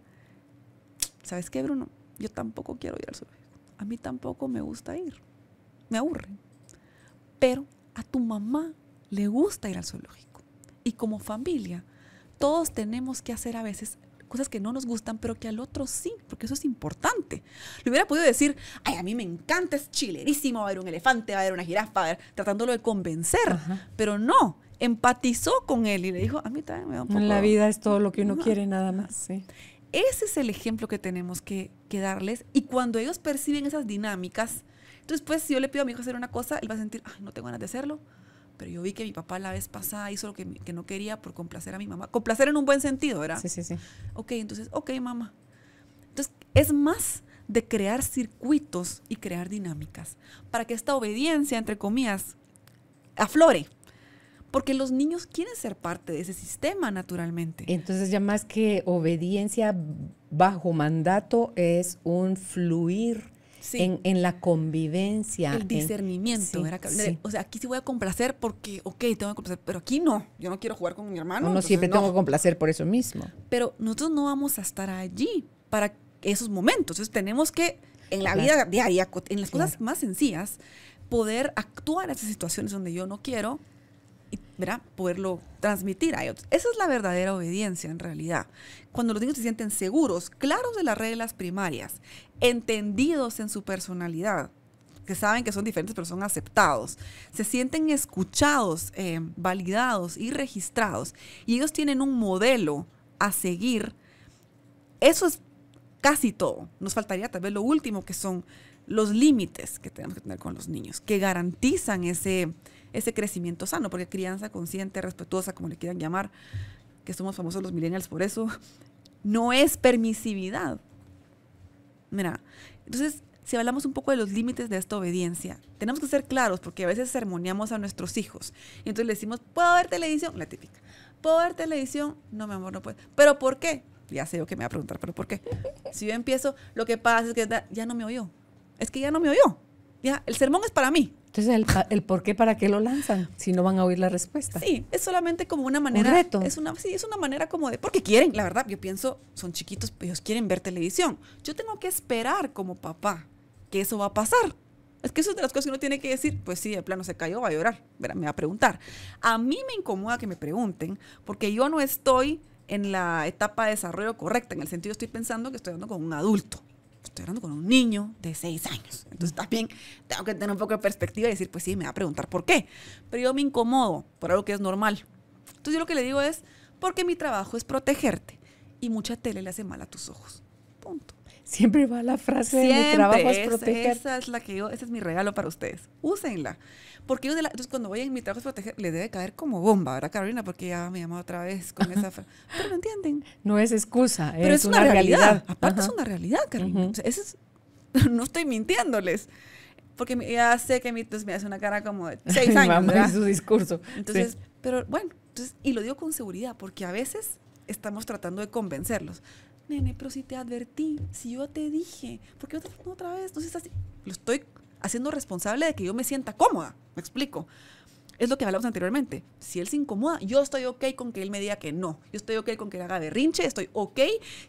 ¿sabes qué, Bruno? Yo tampoco quiero ir al zoológico. A mí tampoco me gusta ir. Me aburre. Pero a tu mamá le gusta ir al zoológico. Y como familia, todos tenemos que hacer a veces cosas que no nos gustan, pero que al otro sí, porque eso es importante. Le hubiera podido decir, ay, a mí me encanta, es chilerísimo, va a haber un elefante, va a haber una jirafa, tratándolo de convencer, pero no, empatizó con él y le dijo, a mí también me da un poco... En la vida es todo lo que uno quiere nada más, sí. Ese es el ejemplo que tenemos que, que, darles y cuando ellos perciben esas dinámicas, entonces pues si yo le pido a mi hijo hacer una cosa, él va a sentir, ay, no tengo ganas de hacerlo, pero yo vi que mi papá la vez pasada hizo lo que, que, no quería por complacer a mi mamá. Complacer en un buen sentido, ¿verdad? Sí, sí, sí. Ok, entonces, ok, mamá. Entonces, es más de crear circuitos y crear dinámicas para que esta obediencia, entre comillas, aflore. Porque los niños quieren ser parte de ese sistema naturalmente. Entonces ya más que obediencia bajo mandato es un fluir en, la convivencia. El discernimiento. O sea, aquí sí voy a complacer porque, ok, tengo que complacer, pero aquí no. Yo no quiero jugar con mi hermano. No, siempre tengo que complacer por eso mismo. Pero nosotros no vamos a estar allí para esos momentos. Entonces tenemos que, en la vida diaria, en las cosas más sencillas, poder actuar en esas situaciones donde yo no quiero y ¿verdad? poderlo transmitir a ellos. Esa es la verdadera obediencia en realidad. Cuando los niños se sienten seguros, claros de las reglas primarias, entendidos en su personalidad, que saben que son diferentes pero son aceptados, se sienten escuchados, eh, validados y registrados, y ellos tienen un modelo a seguir, eso es casi todo. Nos faltaría tal vez lo último, que son los límites que tenemos que tener con los niños, que garantizan ese, ese crecimiento sano, porque crianza consciente, respetuosa, como le quieran llamar, que somos famosos los millennials por eso, no es permisividad. Mira, entonces, si hablamos un poco de los límites de esta obediencia, tenemos que ser claros, porque a veces sermoneamos a nuestros hijos. Y entonces le decimos, ¿puedo ver televisión? La típica. ¿Puedo ver televisión? No, mi amor, no puedo. ¿Pero por qué? Ya sé yo que me va a preguntar, ¿pero por qué? Si yo empiezo, lo que pasa es que ya no me oyó. Es que ya no me oyó. Ya, el sermón es para mí. Entonces, el, el, por qué, para qué lo lanzan, si no van a oír la respuesta. Sí, es solamente como una manera. Un reto. Es una, sí, es una manera como de. Porque quieren, la verdad, yo pienso, son chiquitos, ellos quieren ver televisión. Yo tengo que esperar como papá que eso va a pasar. Es que eso es de las cosas que uno tiene que decir, pues sí, de plano se cayó, va a llorar, me va a preguntar. A mí me incomoda que me pregunten, porque yo no estoy en la etapa de desarrollo correcta, en el sentido estoy pensando que estoy hablando con un adulto hablando con un niño de seis años. Entonces también tengo que tener un poco de perspectiva y decir, pues sí, me va a preguntar por qué. Pero yo me incomodo por algo que es normal. Entonces yo lo que le digo es, porque mi trabajo es protegerte y mucha tele le hace mal a tus ojos. Punto. Siempre va la frase de mi Siempre. trabajo es proteger. esa es la que yo, ese es mi regalo para ustedes. Úsenla. Porque yo de la- entonces cuando voy en mi trabajo es proteger, le debe caer como bomba, ¿verdad, Carolina? Porque ya me llama otra vez con esa [laughs] frase. Pero me entienden. No es excusa, Pero es, una, realidad. Aparte Ajá. es una realidad, Carolina. Ujú. O sea, ese es- [laughs] no estoy mintiéndoles. Porque ya sé que mi, entonces me hace una cara como de [laughs] seis años. mamá y su discurso. Entonces, Sí. pero bueno, entonces, y lo digo con seguridad, porque a veces estamos tratando de convencerlos. Nene, pero si te advertí, si yo te dije, ¿por qué otra, otra vez? Entonces, así, lo estoy haciendo responsable de que yo me sienta cómoda. Me explico. Es lo que hablamos anteriormente. Si él se incomoda, yo estoy ok con que él me diga que no. Yo estoy ok con que haga berrinche, estoy ok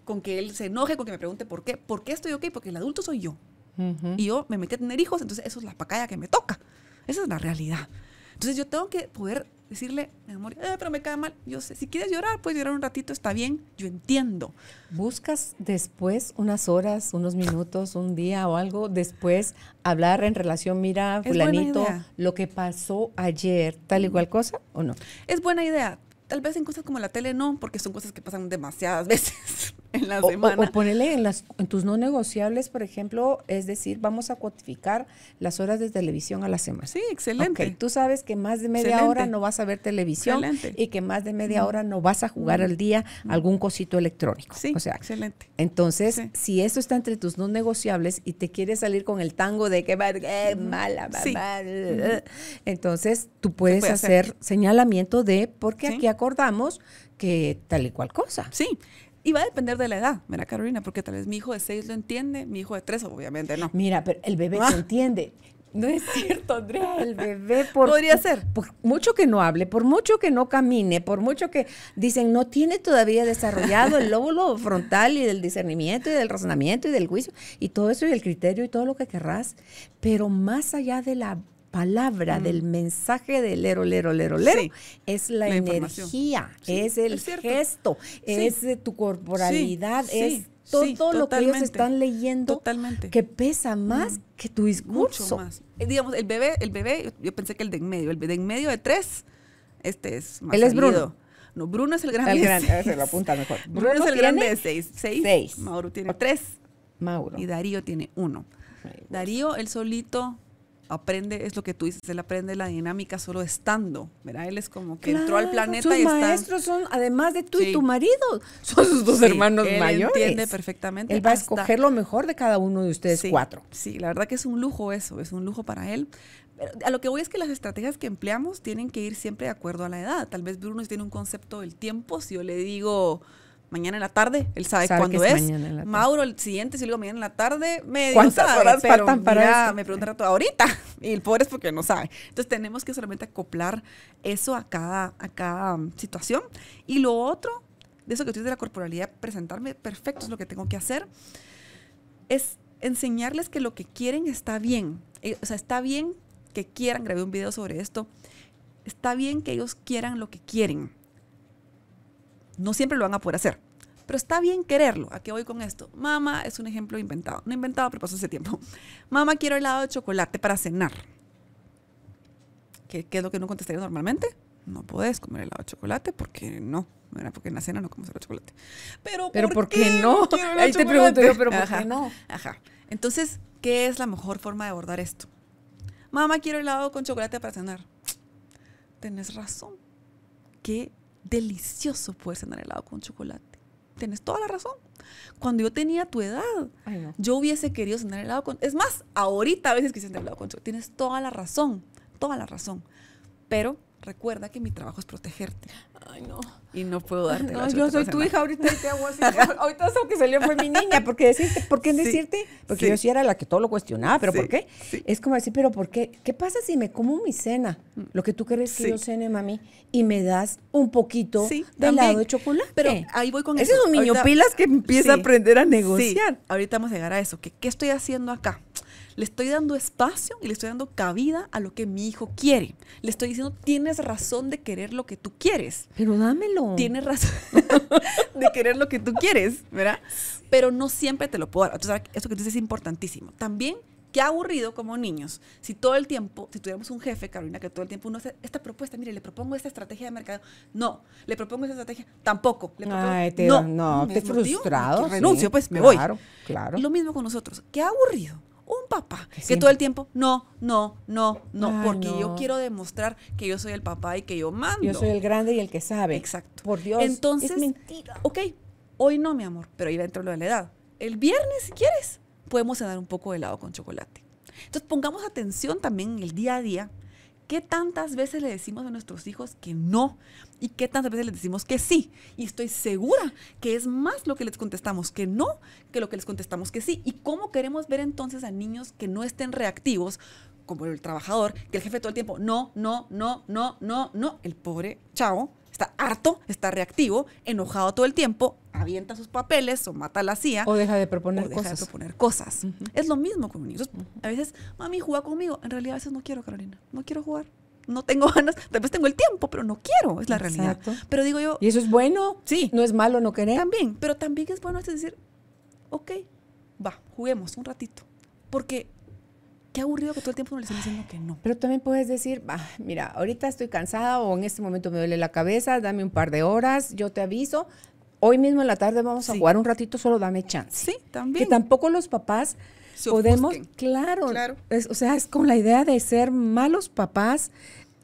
con que él se enoje, con que me pregunte por qué. ¿Por qué estoy ok? Porque el adulto soy yo. Ujú. Y yo me metí a tener hijos, entonces eso es la pacaya que me toca. Esa es la realidad. Entonces yo tengo que poder decirle, mi amor, "Eh, pero me cae mal. Yo sé, si quieres llorar, puedes llorar un ratito, está bien. Yo entiendo. ¿Buscas después unas horas, unos minutos, un día o algo después hablar en relación, mira, fulanito, lo que pasó ayer, tal y cual cosa o no? Es buena idea. Tal vez en cosas como la tele no, porque son cosas que pasan demasiadas [laughs] veces [laughs] en la O, semana. o ponerle en, las, en tus no negociables, por ejemplo, es decir, vamos a cuantificar las horas de televisión a la semana. sí, excelente. Ok, tú sabes que más de media Excelente. hora no vas a ver televisión Excelente. y que más de media hora no vas a jugar al día algún cosito electrónico. Sí, o sea, excelente. entonces, Sí. si eso está entre tus no negociables y te quieres salir con el tango de que va eh, mala, Sí. eh, entonces tú puedes puede hacer. hacer señalamiento de, porque aquí acordamos que tal y cual cosa. Sí. Y va a depender de la edad, mira Carolina, porque tal vez mi hijo de seis lo entiende, mi hijo de tres obviamente no. Mira, pero el bebé Ah. te entiende. No es cierto, Andrea. El bebé, por, Podría ser. por mucho que no hable, por mucho que no camine, por mucho que dicen no tiene todavía desarrollado el lóbulo frontal y del discernimiento y del razonamiento y del juicio y todo eso y el criterio y todo lo que querrás, pero más allá de la palabra, del mensaje del lero, lero, lero, lero, Sí. es la, La energía, Sí, es el es gesto, Sí. es de tu corporalidad, es todo lo que ellos están leyendo Totalmente. que pesa más que tu discurso. Mucho más. Eh, digamos, el bebé, el bebé, yo- pensé que el de en medio, el de en medio de tres, este es más Él es. Bruno. No, Bruno es el grande. El de grande, seis. se lo apunta mejor. [laughs] Bruno, Bruno es el grande de seis. Seis. seis. Mauro tiene tres. Mauro. Y Darío tiene uno. Darío, él solito aprende, es lo que tú dices, él aprende la dinámica solo estando. ¿verdad? Él es como que entró al planeta sus y está. maestros son, además de tú y tu marido, [laughs] son sus dos Sí, hermanos él mayores. entiende perfectamente. Él va a escoger lo mejor de cada uno de ustedes Sí, cuatro. Sí, la verdad que es un lujo eso, es un lujo para él. Pero a lo que voy es que las estrategias que empleamos tienen que ir siempre de acuerdo a la edad. Tal vez Bruno tiene un concepto del tiempo, si yo le digo mañana en la tarde, él sabe, Sabe cuándo es. Mauro, el siguiente, si le digo mañana en la tarde, medio ¿Cuántas sabe, horas pero faltan para mira, esto? Me pregunta rato ahorita. [laughs] Y el pobre es porque no sabe. Entonces tenemos que solamente acoplar eso a cada, a cada um, situación. Y lo otro, de eso que dices de la corporalidad, presentarme perfecto es lo que tengo que hacer es enseñarles que lo que quieren está bien. Eh, O sea, está bien que quieran, grabé un video sobre esto, está bien que ellos quieran lo que quieren. No siempre lo van a poder hacer, pero está bien quererlo. ¿A qué voy con esto? Mamá es un ejemplo inventado, no inventado, pero pasó hace tiempo. [laughs] Mamá, quiero helado de chocolate para cenar. ¿Qué, qué es lo que no contestaría normalmente? No puedes comer helado de chocolate porque no. ¿verdad? Porque en la cena no comes helado de chocolate. Pero, Pero ¿por qué no? quiero helado de Ahí te pregunto yo, pero ¿por Ajá. qué no? Ajá. Entonces, ¿qué es la mejor forma de abordar esto? Mamá, quiero helado con chocolate para cenar. Tenés razón. Qué delicioso poder cenar helado con chocolate. Tienes toda la razón. Cuando yo tenía tu edad, Ay, no. yo hubiese querido cenar helado con... Es más, ahorita a veces quisiera cenar helado con chocolate. Tienes toda la razón, toda la razón. Pero recuerda que mi trabajo es protegerte. Ay, no. Y no puedo darte No, yo soy tu hija ahorita y te hago así. ahorita eso que salió fue mi niña. ¿Por qué decirte? ¿Por qué Sí, decirte? Porque sí. yo sí era la que todo lo cuestionaba. ¿Pero Sí, por qué? Es como decir, ¿pero por qué? ¿Qué pasa si me como mi cena? Lo que tú crees que yo cene, mami, y me das un poquito de también. helado de chocolate. Pero ahí voy con Ese eso. es un niño Ahorita- pilas que empieza a aprender a negociar. ahorita vamos a llegar a eso. Que, ¿Qué estoy haciendo acá? Le estoy dando espacio y le estoy dando cabida a lo que mi hijo quiere. Le estoy diciendo, tienes razón de querer lo que tú quieres. Pero dámelo. Tienes razón [laughs] de querer lo que tú quieres, ¿verdad? Pero no siempre te lo puedo dar. Entonces, eso que tú dices es importantísimo. También Qué aburrido como niños. Si todo el tiempo, si tuviéramos un jefe, Carolina, que todo el tiempo uno hace esta propuesta, mire, le propongo esta estrategia de mercado. No, le propongo esta estrategia. Tampoco. Le propongo, Ay, te, no, no, te frustrado. renuncio, sí, pues me claro, voy. Claro, Lo mismo con nosotros. Qué aburrido. Un papá que, todo el tiempo, no, no, no, no, Ay, porque yo quiero demostrar que yo soy el papá y que yo mando. Yo soy el grande y el que sabe. Exacto. Por Dios. Entonces, es mentira. ok, hoy no, mi amor, pero ahí va dentro lo de la edad. El viernes, si quieres, podemos cenar un poco de helado con chocolate. Entonces, pongamos atención también en el día a día. ¿Qué tantas veces le decimos a nuestros hijos que no? ¿Y qué tantas veces les decimos que sí? Y estoy segura que es más lo que les contestamos que no que lo que les contestamos que sí. ¿Y cómo queremos ver entonces a niños que no estén reactivos, como el trabajador, que el jefe todo el tiempo, no, no, no, no, no, no? El pobre chavo está harto, está reactivo, enojado todo el tiempo, avienta sus papeles o mata a la CIA O deja de proponer o deja cosas. de proponer cosas. Es lo mismo con niños. A veces, mami, juega conmigo. En realidad, a veces no quiero, Carolina. No quiero jugar. No tengo ganas. Tal vez tengo el tiempo, pero no quiero. Es la realidad. Pero digo yo, Y eso es bueno. Sí. No es malo no querer. también. Pero también es bueno decir, ok, va, juguemos un ratito. Porque qué aburrido que todo el tiempo nos le estén diciendo que no. Pero también puedes decir, "Ah, mira, ahorita estoy cansada o en este momento me duele la cabeza, dame un par de horas, yo te aviso. Hoy mismo en la tarde vamos a jugar un ratito, solo dame chance. Sí, también. Que tampoco los papás Se podemos, claro, Claro. es- o sea, es con la idea de ser malos papás,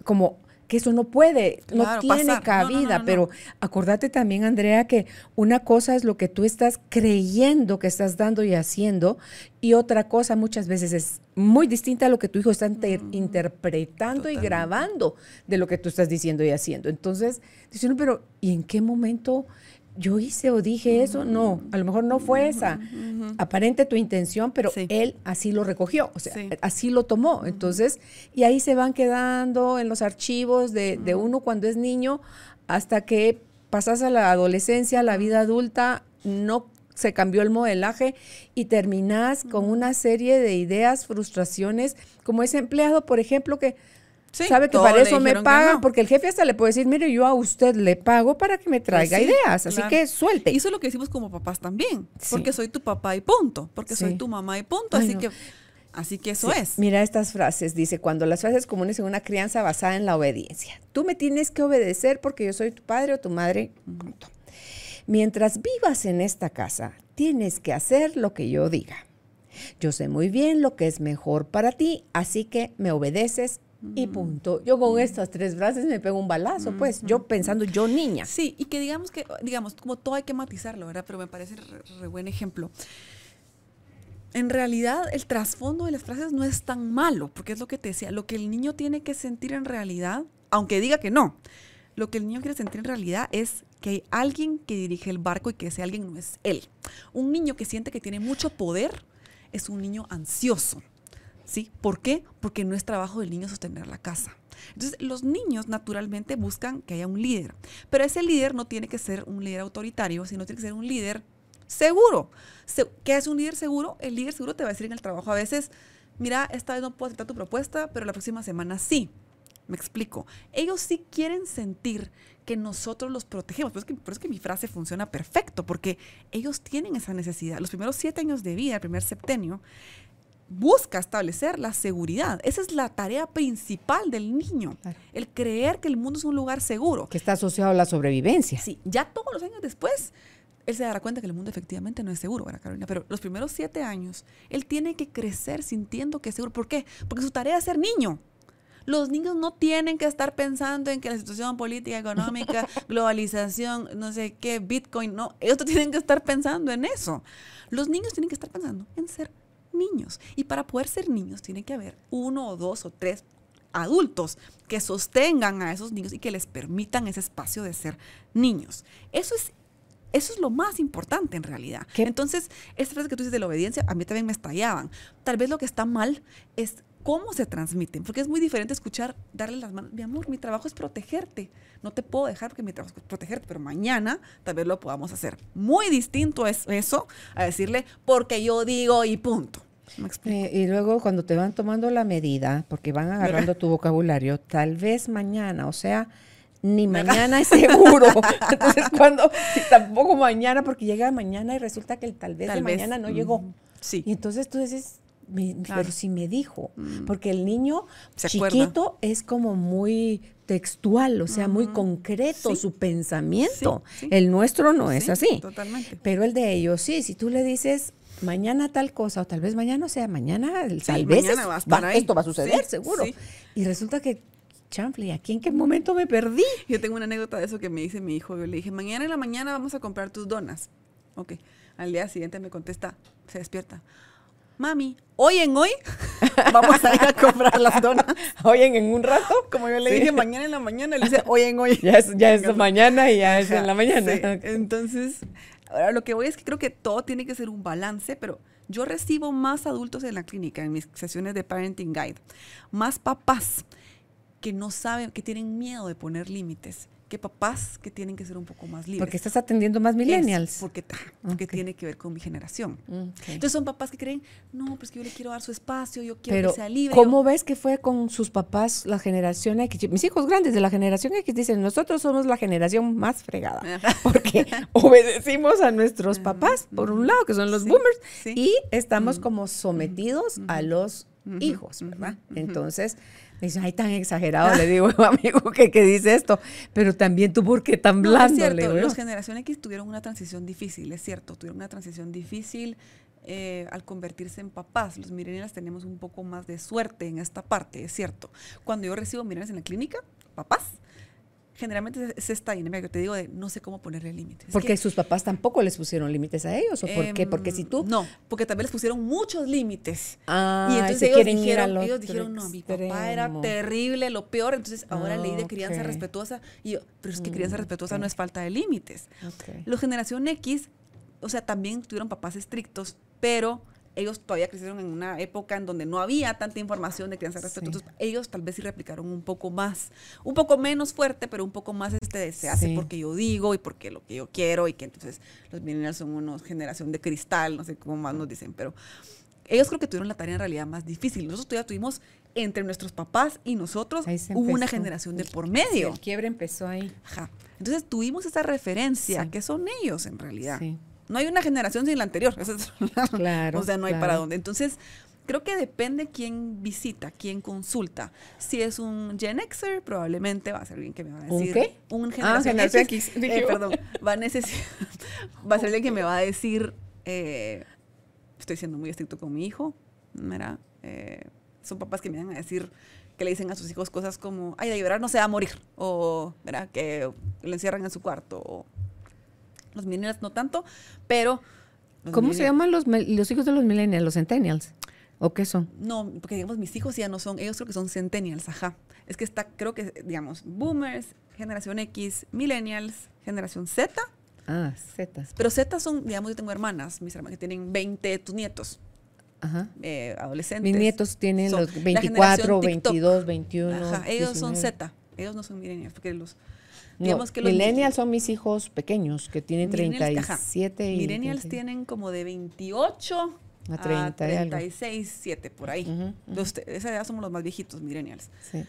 como que eso no puede, no tiene pasar. No, no, cabida, no, no. pero acordate también, Andrea, que una cosa es lo que tú estás creyendo que estás dando y haciendo, y otra cosa muchas veces es muy distinta a lo que tu hijo está inter- interpretando y grabando de lo que tú estás diciendo y haciendo. Entonces, dice uno, pero ¿y en qué momento yo hice o dije eso? No, a lo mejor no fue esa aparente tu intención, pero Sí. él así lo recogió, o sea, Sí. así lo tomó. Entonces, y ahí se van quedando en los archivos de, de uno cuando es niño hasta que pasas a la adolescencia, a la vida adulta, no se cambió el modelaje y terminas con una serie de ideas, frustraciones, como ese empleado, por ejemplo, que Sí, sabe que para eso me pagan, no. porque el jefe hasta le puede decir, mire, yo a usted le pago para que me traiga sí, ideas, así claro. que suelte. Y eso es lo que decimos como papás también. Sí. Porque soy tu papá y punto. Porque soy tu mamá y punto. Ay, así no. que así que eso es. Mira estas frases, dice, cuando las frases comunes en una crianza basada en la obediencia. Tú me tienes que obedecer porque yo soy tu padre o tu madre. punto. Mientras vivas en esta casa, tienes que hacer lo que yo diga. Yo sé muy bien lo que es mejor para ti, así que me obedeces y punto. Yo con estas tres frases me pego un balazo, pues, yo pensando yo niña. Sí, y que digamos que, digamos, como todo hay que matizarlo, ¿verdad? Pero me parece re, re buen ejemplo. En realidad, el trasfondo de las frases no es tan malo, porque es lo que te decía, lo que el niño tiene que sentir en realidad, aunque diga que no, lo que el niño quiere sentir en realidad es que hay alguien que dirige el barco y que ese alguien no es él. Un niño que siente que tiene mucho poder es un niño ansioso. ¿Sí? ¿Por qué? Porque no es trabajo del niño sostener la casa. Entonces, los niños naturalmente buscan que haya un líder, pero ese líder no tiene que ser un líder autoritario, sino tiene que ser un líder seguro. Se- ¿Qué hace un líder seguro? El líder seguro te va a decir en el trabajo a veces, mira, esta vez no puedo aceptar tu propuesta, pero la próxima semana sí. Me explico. Ellos sí quieren sentir que nosotros los protegemos. Por eso, es que, es que mi frase funciona perfecto, porque ellos tienen esa necesidad. Los primeros siete años de vida, el primer septenio, busca establecer la seguridad. Esa es la tarea principal del niño. Claro. El creer que el mundo es un lugar seguro. Que está asociado a la sobrevivencia. Sí, ya todos los años después, él se dará cuenta que el mundo efectivamente no es seguro, ¿verdad, Carolina? Pero los primeros siete años, él tiene que crecer sintiendo que es seguro. ¿Por qué? Porque su tarea es ser niño. Los niños no tienen que estar pensando en que la situación política, económica, [laughs] globalización, no sé qué, Bitcoin, no. Ellos tienen que estar pensando en eso. Los niños tienen que estar pensando en ser niños. Y para poder ser niños, tiene que haber uno o dos o tres adultos que sostengan a esos niños y que les permitan ese espacio de ser niños. Eso es, eso es lo más importante en realidad. ¿Qué? Entonces, esta frase que tú dices de la obediencia, a mí también me estallaban. Tal vez lo que está mal es cómo se transmiten, porque es muy diferente escuchar, darle las manos, mi amor, mi trabajo es protegerte, no te puedo dejar porque mi trabajo es protegerte, pero mañana tal vez lo podamos hacer. Muy distinto es eso a decirle, porque yo digo y punto. Eh, y luego cuando te van tomando la medida, porque van agarrando tu vocabulario, tal vez mañana, o sea, ni mañana es seguro. [laughs] Entonces, cuando, tampoco mañana, porque llega mañana y resulta que el tal vez Tal de vez, mañana no llegó. ujú, sí. Y entonces tú dices, pero si me dijo, mm. porque el niño chiquito acuerda? es como muy textual, o sea, muy concreto su pensamiento. El nuestro no es así. Totalmente. Pero el de ellos sí, si tú le dices mañana tal cosa o tal vez mañana, o sea, mañana tal vez esto va a suceder, seguro. Y resulta que chanfle, ¿aquí en qué momento me perdí? Yo tengo una anécdota de eso que me dice mi hijo. Yo le dije, mañana en la mañana vamos a comprar tus donas. Ok. Al día siguiente me contesta, se despierta. Mami, hoy en hoy [laughs] vamos a ir a comprar las donas. [laughs] Hoy en, un rato. Como yo le dije mañana en la mañana, le dice hoy en hoy. Ya es, ya es mañana y ya es en la mañana. Entonces, ahora lo que voy es que creo que todo tiene que ser un balance, pero yo recibo más adultos en la clínica, en mis sesiones de Parenting Guide, más papás que no saben, que tienen miedo de poner límites que papás que tienen que ser un poco más libres. Porque estás atendiendo más millennials. porque, porque tiene que ver con mi generación. Entonces son papás que creen, no, pues que yo le quiero dar su espacio, yo quiero que sea libre. ¿Cómo ves que fue con sus papás la generación X? Mis hijos grandes de la generación X dicen, nosotros somos la generación más fregada. porque [laughs] obedecimos a nuestros papás, por un lado, que son los boomers, y estamos como sometidos a los hijos, ¿verdad? Entonces me dice, ay, tan exagerado, le digo, [laughs] amigo, que, dice esto. Pero también tú, ¿por qué tan blando? es cierto, los Generación X tuvieron una transición difícil, es cierto, tuvieron una transición difícil eh, al convertirse en papás. Los millennials tenemos un poco más de suerte en esta parte, es cierto. Cuando yo recibo millennials en la clínica, papás, generalmente es esta dinámica que te digo de no sé cómo ponerle límites. Porque sus papás tampoco les pusieron límites a ellos, ¿o por qué? Porque si tú... Em, no, porque también les pusieron muchos límites. Ah, y entonces ellos dijeron, ellos dijeron, no, mi papá era terrible, lo peor, entonces ahora ley de ah, crianza respetuosa. Y yo, pero es que crianza mm, respetuosa no es falta de límites. Los generación X, o sea, también tuvieron papás estrictos, pero ellos todavía crecieron en una época en donde no había tanta información de crianza respeto. Entonces, ellos tal vez sí replicaron un poco más, un poco menos fuerte, pero un poco más este se hace porque yo digo y porque lo que yo quiero y que entonces los millennials son una generación de cristal, no sé cómo más nos dicen, pero ellos creo que tuvieron la tarea en realidad más difícil. Nosotros todavía tuvimos entre nuestros papás y nosotros hubo una generación de por medio. el quiebre empezó ahí. Entonces tuvimos esa referencia, que son ellos en realidad. Sí. No hay una generación sin la anterior. [laughs] claro. o sea, no hay para dónde. Entonces, creo que depende quién visita, quién consulta. Si es un Gen Xer, probablemente va a ser alguien que me va a decir. ¿Un qué? Un ah, generación, X. Eh, perdón. Va a, [laughs] va a ser alguien que me va a decir. Eh, estoy siendo muy estricto con mi hijo. Mira, eh, son papás que me van a decir que le dicen a sus hijos cosas como, ay, de llorar no se va a morir, o ¿verdad? que lo encierran en su cuarto, o los millennials no tanto, pero... ¿Cómo se llaman los, los hijos de los millennials? ¿Los centennials? ¿O qué son? No, porque digamos, mis hijos ya no son, ellos creo que son centennials, ajá. Es que está, creo que, digamos, boomers, generación X, millennials, generación Z. Ah, Z. Pero Z son, digamos, yo tengo hermanas, mis hermanas que tienen 20, tus nietos. Ajá. Eh, adolescentes. Mis nietos tienen los 24, 22, 21. Ajá, ellos son Z, ellos no son millennials, porque los Digamos que los millennials son mis hijos pequeños que tienen 37 y Millennials tienen como de 28 a, 30 36, 7 por ahí. esa edad somos los más viejitos, millennials. Sí.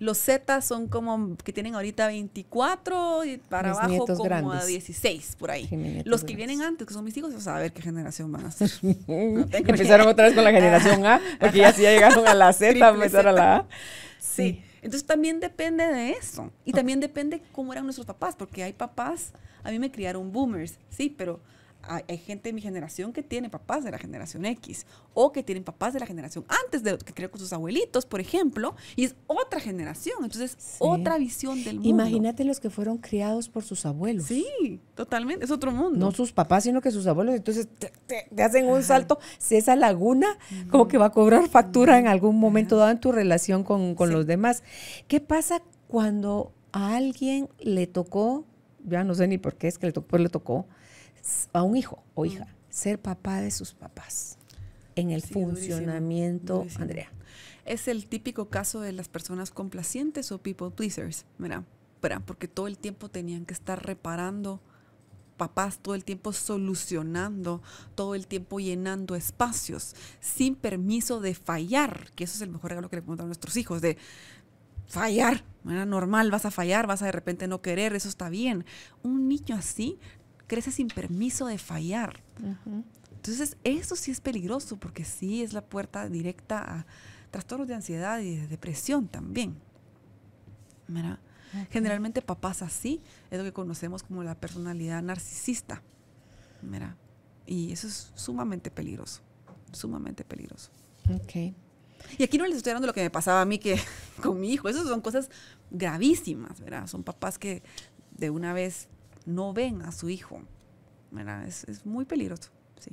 Los Z son como que tienen ahorita 24 y para abajo como a 16 por ahí. Los que vienen antes, que son mis hijos, a ver qué generación van a ser. [laughs] Empezaron otra vez con la generación A, porque ya sí ya llegaron a la Z, [laughs] empezaron a la A. sí. Entonces también depende de eso. Y también depende cómo eran nuestros papás, porque hay papás, a mí me criaron boomers, sí, pero hay, gente de mi generación que tiene papás de la generación X o que tienen papás de la generación antes de que crió con sus abuelitos, por ejemplo, y es otra generación, entonces otra visión del mundo. Imagínate los que fueron criados por sus abuelos. Sí, totalmente, es otro mundo. No sus papás, sino que sus abuelos, entonces te, hacen un salto, si esa laguna como que va a cobrar factura en algún momento dado en tu relación con, los demás. ¿Qué pasa cuando a alguien le tocó, ya no sé ni por qué es que le tocó, pues le tocó, a un hijo o hija, ser papá de sus papás en el funcionamiento, Andrea. Es el típico caso de las personas complacientes o people pleasers, ¿verdad? Porque todo el tiempo tenían que estar reparando papás todo el tiempo solucionando, todo el tiempo llenando espacios, sin permiso de fallar, que eso es el mejor regalo que le podemos a nuestros hijos, de fallar, era normal, vas a fallar, vas a de repente no querer, eso está bien. Un niño así crece sin permiso de fallar. Entonces, eso sí es peligroso porque sí es la puerta directa a trastornos de ansiedad y de depresión también. Generalmente papás así es lo que conocemos como la personalidad narcisista. Y eso es sumamente peligroso, sumamente peligroso. Okay. Y aquí no les estoy hablando de lo que me pasaba a mí que [laughs] con mi hijo. Esas son cosas gravísimas, ¿verdad? Son papás que de una vez no ven a su hijo. Es, es muy peligroso, sí.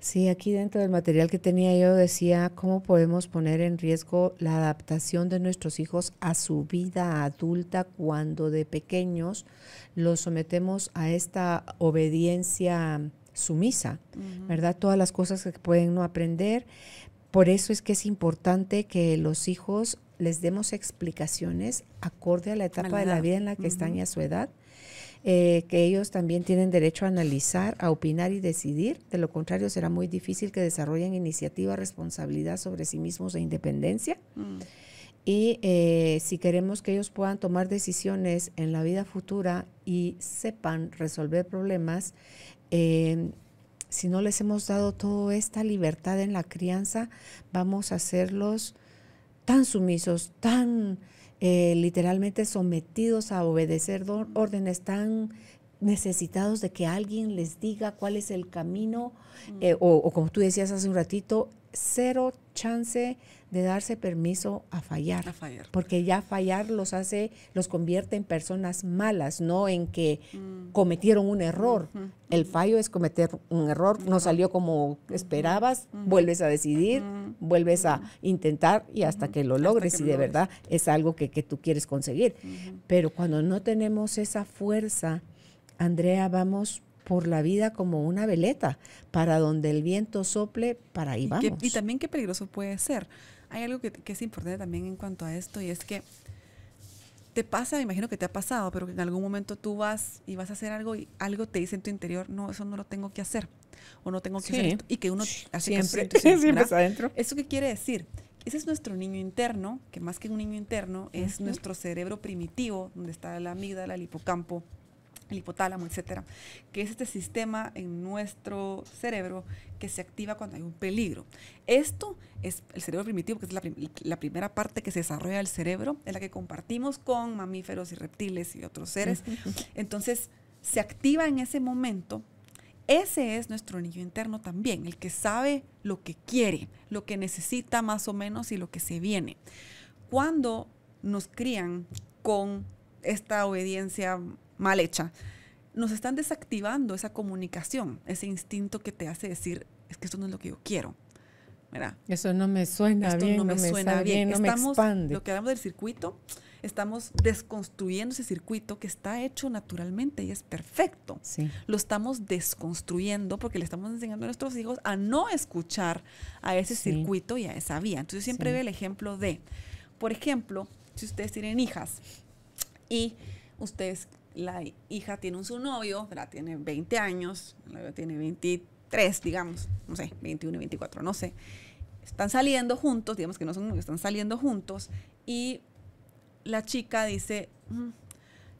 Sí, aquí dentro del material que tenía yo decía cómo podemos poner en riesgo la adaptación de nuestros hijos a su vida adulta cuando de pequeños los sometemos a esta obediencia sumisa, ¿verdad? Todas las cosas que pueden no aprender, por eso es que es importante que los hijos les demos explicaciones acorde a la etapa de la vida en la que están y a su edad. Eh, que ellos también tienen derecho a analizar, a opinar y decidir. De lo contrario, será muy difícil que desarrollen iniciativa, responsabilidad sobre sí mismos e independencia. Mm. Y eh, si queremos que ellos puedan tomar decisiones en la vida futura y sepan resolver problemas, eh, si no les hemos dado toda esta libertad en la crianza, vamos a hacerlos tan sumisos, tan eh, literalmente sometidos a obedecer órdenes, tan necesitados de que alguien les diga cuál es el camino, mm. eh, o, como tú decías hace un ratito, cero chance de darse permiso a fallar, a fallar. Porque ya fallar los hace, los convierte en personas malas, no en que mm. cometieron un error. El fallo es cometer un error, no salió como esperabas, vuelves a decidir, vuelves a intentar y hasta que lo logres, y de verdad es algo que, que tú quieres conseguir. Pero cuando no tenemos esa fuerza, Andrea, vamos por la vida como una veleta, para donde el viento sople, para ahí vamos. y también qué peligroso puede ser. Hay algo que, es importante también en cuanto a esto y es que te pasa, me imagino que te ha pasado, pero que en algún momento tú vas y vas a hacer algo y algo te dice en tu interior, no, eso no lo tengo que hacer o no tengo que hacer esto y que uno hace [laughs] siempre, siempre está adentro. ¿Eso qué quiere decir? Ese es nuestro niño interno, que más que un niño interno es nuestro cerebro primitivo, donde está la amígdala, el hipocampo, el hipotálamo, etcétera, que es este sistema en nuestro cerebro que se activa cuando hay un peligro. Esto es el cerebro primitivo, que es la, primera parte que se desarrolla del cerebro, es la que compartimos con mamíferos y reptiles y otros seres. Entonces, se activa en ese momento. Ese es nuestro niño interno también, el que sabe lo que quiere, lo que necesita más o menos y lo que se viene. Cuando nos crían con esta obediencia mal hecha, nos están desactivando esa comunicación, ese instinto que te hace decir, es que esto no es lo que yo quiero. Eso no me suena bien, no me, suena bien, no me expande. Lo que hablamos del circuito, estamos desconstruyendo ese circuito que está hecho naturalmente y es perfecto. Lo estamos desconstruyendo porque le estamos enseñando a nuestros hijos a no escuchar a ese circuito y a esa vía. Entonces siempre ve el ejemplo de, por ejemplo, si ustedes tienen hijas y ustedes la hija tiene un su novio, tiene 20 años, tiene 23, digamos, no sé, 21 y 24, no sé. Están saliendo juntos, digamos que no son novios, están saliendo juntos y la chica dice, mm,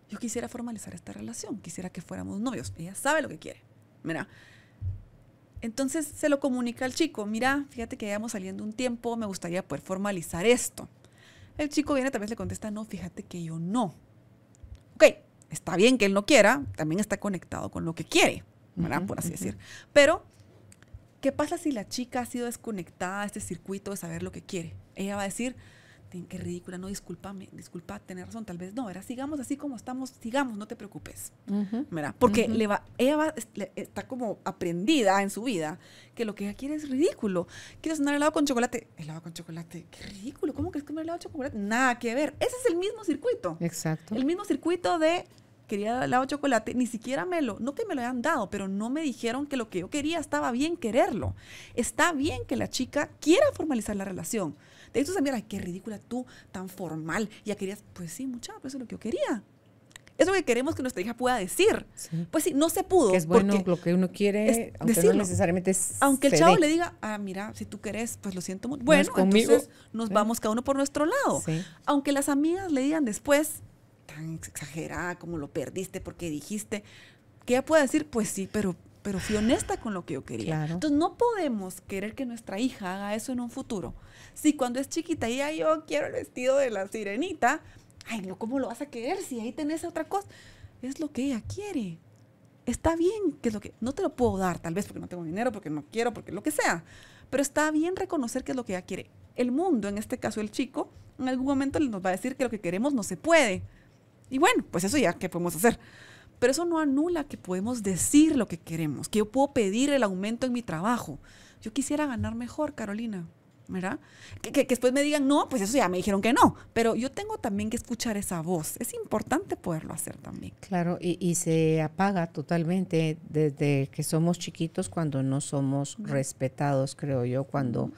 yo quisiera formalizar esta relación, quisiera que fuéramos novios. Ella sabe lo que quiere. Mira, entonces se lo comunica al chico, mira, fíjate que llevamos saliendo un tiempo, me gustaría poder formalizar esto. El chico viene, tal vez le contesta, no, fíjate que yo no. Ok, está bien que él no quiera, también está conectado con lo que quiere, ¿verdad? Por así decir. Pero, ¿qué pasa si la chica ha sido desconectada de este circuito de saber lo que quiere? Ella va a decir, qué ridícula, no, discúlpame, disculpa, tener razón, tal vez no, ¿verdad? Sigamos así como estamos, sigamos, no te preocupes, ¿verdad? Porque le va, ella va, está como aprendida en su vida que lo que ella quiere es ridículo. ¿Quieres cenar helado con chocolate? Helado con chocolate, qué ridículo, ¿cómo crees que me helado con chocolate? Nada que ver, ese es el mismo circuito. Exacto. El mismo circuito de quería helado de chocolate, ni siquiera me lo, no que me lo hayan dado, pero no me dijeron que lo que yo quería estaba bien quererlo. Está bien que la chica quiera formalizar la relación. De hecho, se mira, qué ridícula tú, tan formal. Ya querías, pues sí, mucha, pues eso es lo que yo quería. Eso es lo que queremos que nuestra hija pueda decir. Pues sí, no se pudo. Que es bueno lo que uno quiere, aunque no necesariamente es Aunque el chavo le diga, ah, mira, si tú querés, pues lo siento mucho. Bueno, entonces nos vamos cada uno por nuestro lado. Aunque las amigas le digan después, tan exagerada como lo perdiste porque dijiste, que ella pueda decir, pues sí, pero pero fui honesta con lo que yo quería. Entonces no podemos querer que nuestra hija haga eso en un futuro. Si cuando es chiquita ya yo quiero el vestido de la sirenita, ay, no, ¿cómo lo vas a querer si ahí tenés otra cosa? Es lo que ella quiere. Está bien, que es lo que no te lo puedo dar, tal vez porque no tengo dinero, porque no quiero, porque lo que sea. Pero está bien reconocer qué es lo que ella quiere. El mundo, en este caso el chico, en algún momento nos va a decir que lo que queremos no se puede. Y bueno, pues eso ya, ¿qué podemos hacer? Pero eso no anula que podemos decir lo que queremos, que yo puedo pedir el aumento en mi trabajo. Yo quisiera ganar mejor, Carolina. ¿verdad? Que, después me digan, no, pues eso ya me dijeron que no, pero yo tengo también que escuchar esa voz. Es importante poderlo hacer también. Claro, y, se apaga totalmente desde que somos chiquitos cuando no somos respetados, creo yo, cuando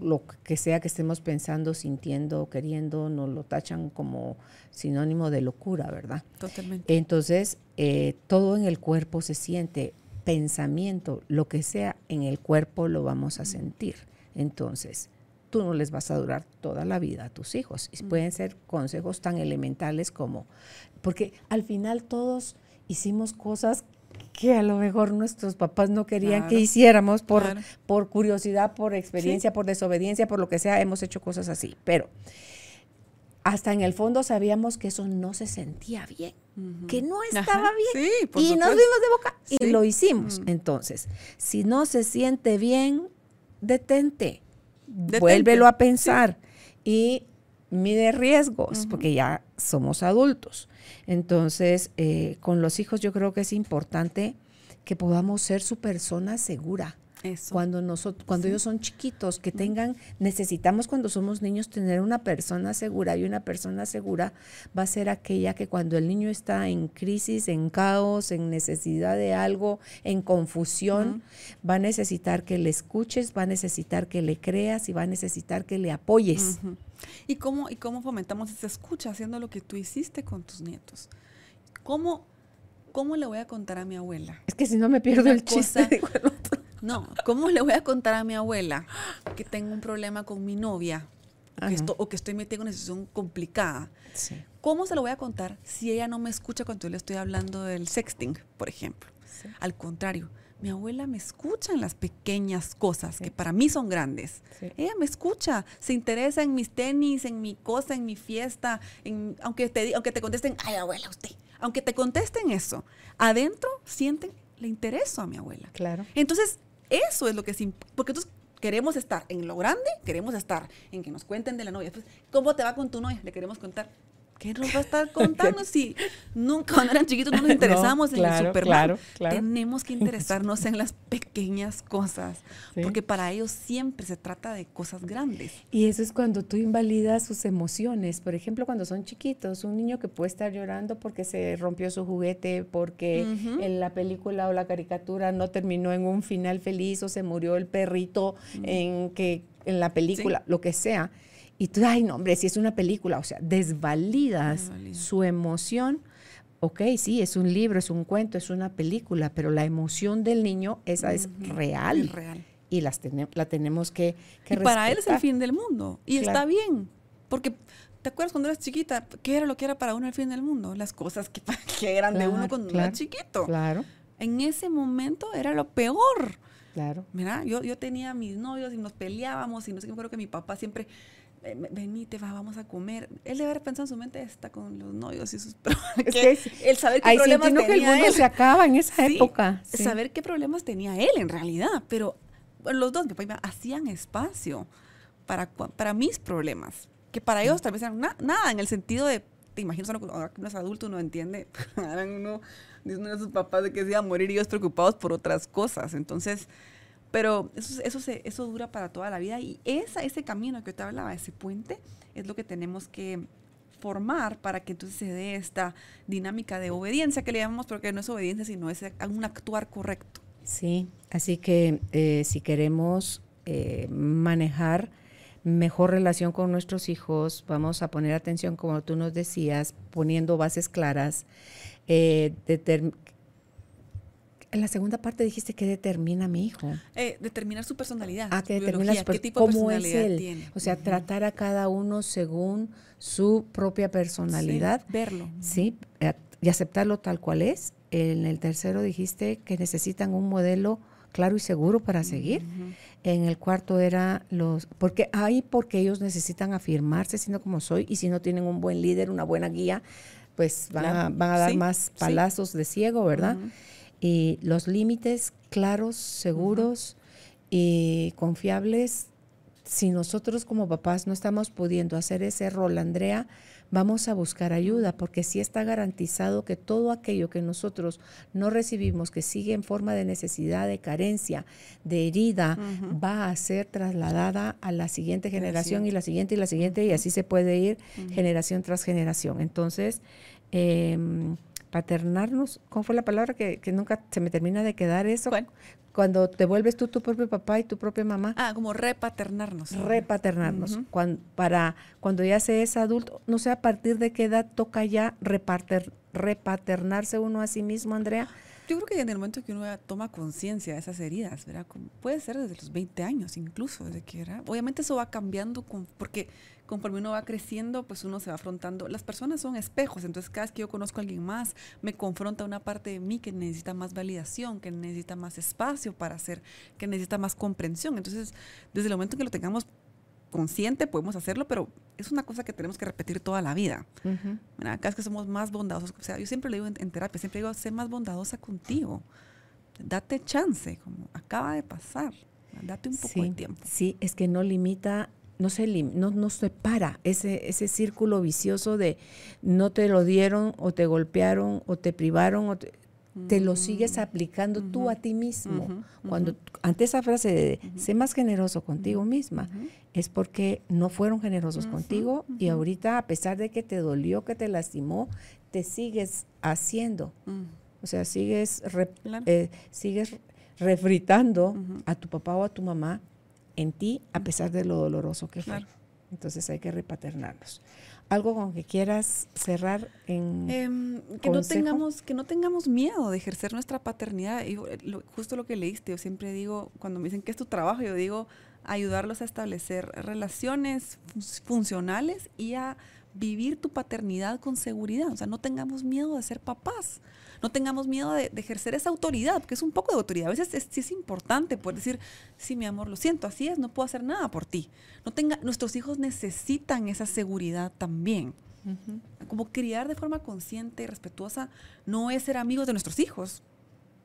lo que sea que estemos pensando, sintiendo, queriendo, nos lo tachan como sinónimo de locura, ¿verdad? Totalmente. Entonces, eh, todo en el cuerpo se siente, pensamiento, lo que sea en el cuerpo lo vamos a sentir. Entonces, tú no les vas a durar toda la vida a tus hijos. Y pueden ser consejos tan elementales como, porque al final todos hicimos cosas que a lo mejor nuestros papás no querían que hiciéramos por, por curiosidad, por experiencia, por desobediencia, por lo que sea, hemos hecho cosas así. Pero hasta en el fondo sabíamos que eso no se sentía bien, que no estaba bien. y nos vimos de boca y lo hicimos. Entonces, si no se siente bien, detente, vuélvelo a pensar. Y mide riesgos, porque ya somos adultos. Entonces, eh, con los hijos yo creo que es importante que podamos ser su persona segura. Cuando, nosotros, cuando ellos son chiquitos, que tengan, necesitamos cuando somos niños tener una persona segura y una persona segura va a ser aquella que cuando el niño está en crisis, en caos, en necesidad de algo, en confusión, va a necesitar que le escuches, va a necesitar que le creas y va a necesitar que le apoyes. ¿Y cómo, ¿Y cómo fomentamos esa escucha haciendo lo que tú hiciste con tus nietos? ¿Cómo, cómo le voy a contar a mi abuela? Es que si no me pierdo el chiste. [laughs] No, ¿cómo le voy a contar a mi abuela que tengo un problema con mi novia o que, estoy metida en una situación complicada? ¿Cómo se lo voy a contar si ella no me escucha cuando yo le estoy hablando del sexting, por ejemplo? Al contrario, mi abuela me escucha en las pequeñas cosas que para mí son grandes. Ella me escucha, se interesa en mis tenis, en mi cosa, en mi fiesta, en, aunque, te, aunque te contesten, ay abuela, usted, aunque te contesten eso, adentro sienten, le intereso a mi abuela. Claro. Entonces, eso es lo que es porque entonces queremos estar en lo grande, queremos estar en que nos cuenten de la novia. Pues, ¿Cómo te va con tu novia? Le queremos contar. ¿Qué nos va a estar contando [laughs] si nunca cuando eran chiquitos no nos [laughs] interesamos en el Superman? Tenemos que [laughs] interesarnos en las pequeñas cosas, porque para ellos siempre se trata de cosas grandes. Y eso es cuando tú invalidas sus emociones. Por ejemplo, cuando son chiquitos, un niño que puede estar llorando porque se rompió su juguete, porque en la película o la caricatura no terminó en un final feliz o se murió el perrito en que en la película, lo que sea y tú, ay, no, hombre, si es una película, o sea, desvalidas su emoción. Ok, sí, es un libro, es un cuento, es una película, pero la emoción del niño, esa es real. Es real. Y las la tenemos que, que y para él es el fin del mundo. Y está bien. Porque, ¿te acuerdas cuando eras chiquita? ¿Qué era lo que era para uno el fin del mundo? Las cosas que, [laughs] que eran de uno cuando era chiquito. Claro. En ese momento era lo peor. Claro. Mira, yo, yo tenía mis novios y nos peleábamos y no sé qué, creo que mi papá siempre venite, va, vamos a comer. Él debe haber pensado en su mente, está con los novios y sus [laughs] problemas. el saber qué problemas tenía que el mundo se acaba en esa época. Saber qué problemas tenía él en realidad, pero los dos, mi papá hacían espacio para, para mis problemas, que para ellos tal vez eran nada, en el sentido de, te imaginas, ahora que uno es adulto, uno entiende, [laughs] eran uno, uno de sus papás de que se iba a morir y ellos preocupados por otras cosas. Entonces, pero eso, eso, se, eso dura para toda la vida y esa, ese camino que te hablaba, ese puente, es lo que tenemos que formar para que entonces se dé esta dinámica de obediencia que le llamamos, porque no es obediencia, sino es un actuar correcto. Sí, así que eh, si queremos eh, manejar mejor relación con nuestros hijos, vamos a poner atención, como tú nos decías, poniendo bases claras, eh, En la segunda parte dijiste que determina a mi hijo. Eh, determinar su personalidad. Ah, que determina su qué tipo de cómo es él. tiene. O sea, tratar a cada uno según su propia personalidad. Sí, verlo. Sí, eh, y aceptarlo tal cual es. En el tercero dijiste que necesitan un modelo claro y seguro para seguir. En el cuarto era los, porque hay porque ellos necesitan afirmarse siendo como soy y si no tienen un buen líder, una buena guía, pues van, a, van a dar Sí, más sí. palazos de ciego, ¿verdad? Y los límites claros, seguros y confiables, si nosotros como papás no estamos pudiendo hacer ese rol, Andrea, vamos a buscar ayuda, porque sí está garantizado que todo aquello que nosotros no recibimos, que sigue en forma de necesidad, de carencia, de herida, va a ser trasladada a la siguiente generación y la siguiente y la siguiente, y así se puede ir generación tras generación. Entonces, em, paternarnos, ¿cómo fue la palabra que, que nunca se me termina de quedar eso? ¿Cuál? Cuando te vuelves tú tu propio papá y tu propia mamá Ah, como repaternarnos. repaternarnos. Ujú. Cuan- para cuando ya se es adulto, no sé a partir de qué edad toca ya repater- repaternarse uno a sí mismo, Andrea. Yo creo que en el momento que uno toma conciencia de esas heridas, ¿verdad? Como puede ser desde los 20 años incluso, desde que era. Obviamente eso va cambiando con- porque conforme uno va creciendo, pues uno se va afrontando. Las personas son espejos, entonces cada vez que yo conozco a alguien más, me confronta una parte de mí que necesita más validación, que necesita más espacio para hacer, que necesita más comprensión. Entonces, desde el momento que lo tengamos consciente, podemos hacerlo, pero es una cosa que tenemos que repetir toda la vida. Mira, Cada vez que somos más bondadosos, o sea, yo siempre le digo en, en terapia, siempre digo, sé más bondadosa contigo. Date chance, como acaba de pasar. Date un poco sí, de tiempo. sí, es que no limita, no se, no, no se para ese, ese círculo vicioso de no te lo dieron o te golpearon o te privaron o te, te lo sigues aplicando tú a ti mismo. Mm. Cuando ante esa frase de sé más generoso contigo misma, es porque no fueron generosos contigo y ahorita a pesar de que te dolió, que te lastimó, te sigues haciendo. Mm. O sea, sigues, re- eh, sigues refritando a tu papá o a tu mamá en ti a pesar de lo doloroso que fue. Claro. Entonces hay que repaternarnos. Algo con que quieras cerrar en... Em, que no consejo. tengamos que no tengamos miedo de ejercer nuestra paternidad y eh, lo- justo lo que leíste yo siempre digo cuando me dicen que es tu trabajo yo digo ayudarlos a establecer relaciones fun- funcionales y a vivir tu paternidad con seguridad o sea no tengamos miedo de ser papás no tengamos miedo de, de ejercer esa autoridad porque es un poco de autoridad. A veces es, sí es importante poder decir sí mi amor lo siento así es no puedo hacer nada por ti no tenga nuestros hijos necesitan esa seguridad también. Como criar de forma consciente y respetuosa no es ser amigos de nuestros hijos,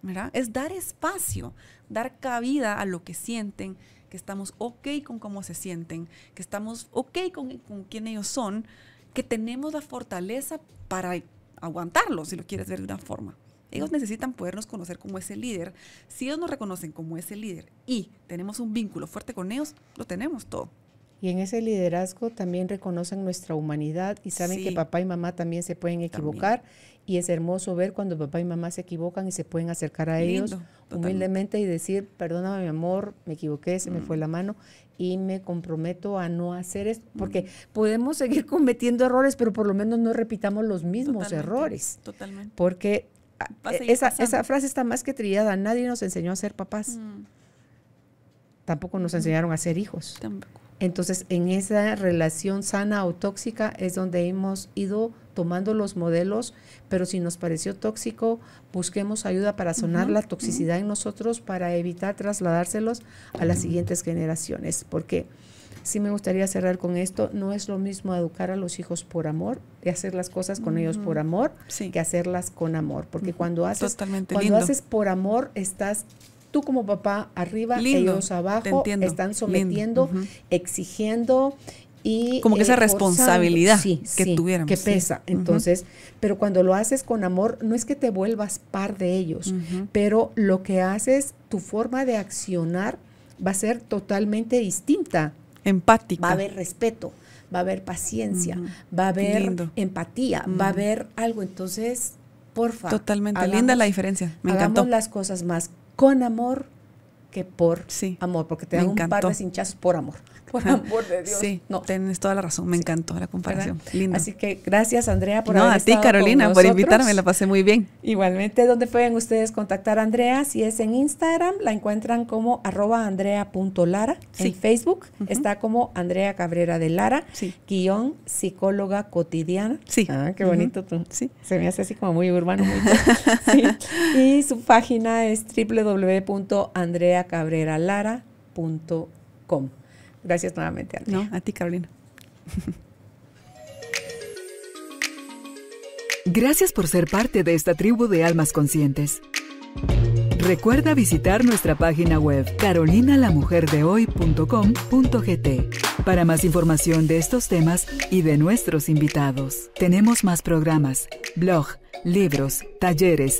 ¿verdad? Es dar espacio, dar cabida a lo que sienten, que estamos ok con cómo se sienten, que estamos ok con, con quién ellos son, que tenemos la fortaleza para aguantarlos, si lo quieres ver de una forma. Ellos necesitan podernos conocer como ese líder. Si ellos nos reconocen como ese líder y tenemos un vínculo fuerte con ellos, lo tenemos todo. Y en ese liderazgo también reconocen nuestra humanidad y saben que papá y mamá también se pueden equivocar. Y es hermoso ver cuando papá y mamá se equivocan y se pueden acercar a ellos totalmente. humildemente y decir, perdóname mi amor, me equivoqué, se me Mm. fue la mano y me comprometo a no hacer esto. Porque podemos seguir cometiendo errores, pero por lo menos no repitamos los mismos Totalmente, errores. Totalmente. Porque ah, esa, esa frase está más que trillada. Nadie nos enseñó a ser papás. Mm, Tampoco nos enseñaron a ser hijos. tampoco. Entonces, en esa relación sana o tóxica es donde hemos ido tomando los modelos, pero si nos pareció tóxico, busquemos ayuda para sonar la toxicidad en nosotros para evitar trasladárselos a las siguientes generaciones. Porque sí me gustaría cerrar con esto, no es lo mismo educar a los hijos por amor y hacer las cosas con ellos por amor Sí. que hacerlas con amor. Porque cuando haces, Totalmente cuando lindo. haces por amor, estás tú como papá arriba, Lindo, ellos abajo, están sometiendo, exigiendo y Como que esa responsabilidad Sí, que sí, tuviéramos, que sí. pesa. Entonces, pero cuando lo haces con amor, no es que te vuelvas par de ellos, pero lo que haces, tu forma de accionar va a ser totalmente distinta. Empática. Va a haber respeto, va a haber paciencia, va a haber Lindo. empatía, va a haber algo. Entonces, porfa. Totalmente. hagamos- Linda la diferencia. Me hagamos encantó. las cosas más con amor que por amor, porque te dan un par de cinchazos por amor. [laughs] Por amor de Dios. Sí, no. tienes toda la razón. Me encantó la comparación. Lindo. Así que gracias, Andrea, por no, a ti, Carolina, por invitarme. La pasé muy bien. Igualmente, ¿dónde pueden ustedes contactar a Andrea? Si es en Instagram, la encuentran como arroba andrea.lara. En Facebook está como Andrea Cabrera de Lara, guion psicóloga cotidiana. Sí. Ah, qué bonito tú. Sí. Se me hace así como muy urbano. Muy [laughs] [laughs] Y su página es www.andreacabreralara.com. Gracias nuevamente, Andrea. No, a ti, Carolina. Gracias por ser parte de esta tribu de almas conscientes. Recuerda visitar nuestra página web carolinalamujerdehoy.com.gt para más información de estos temas y de nuestros invitados. Tenemos más programas, blog, libros, talleres,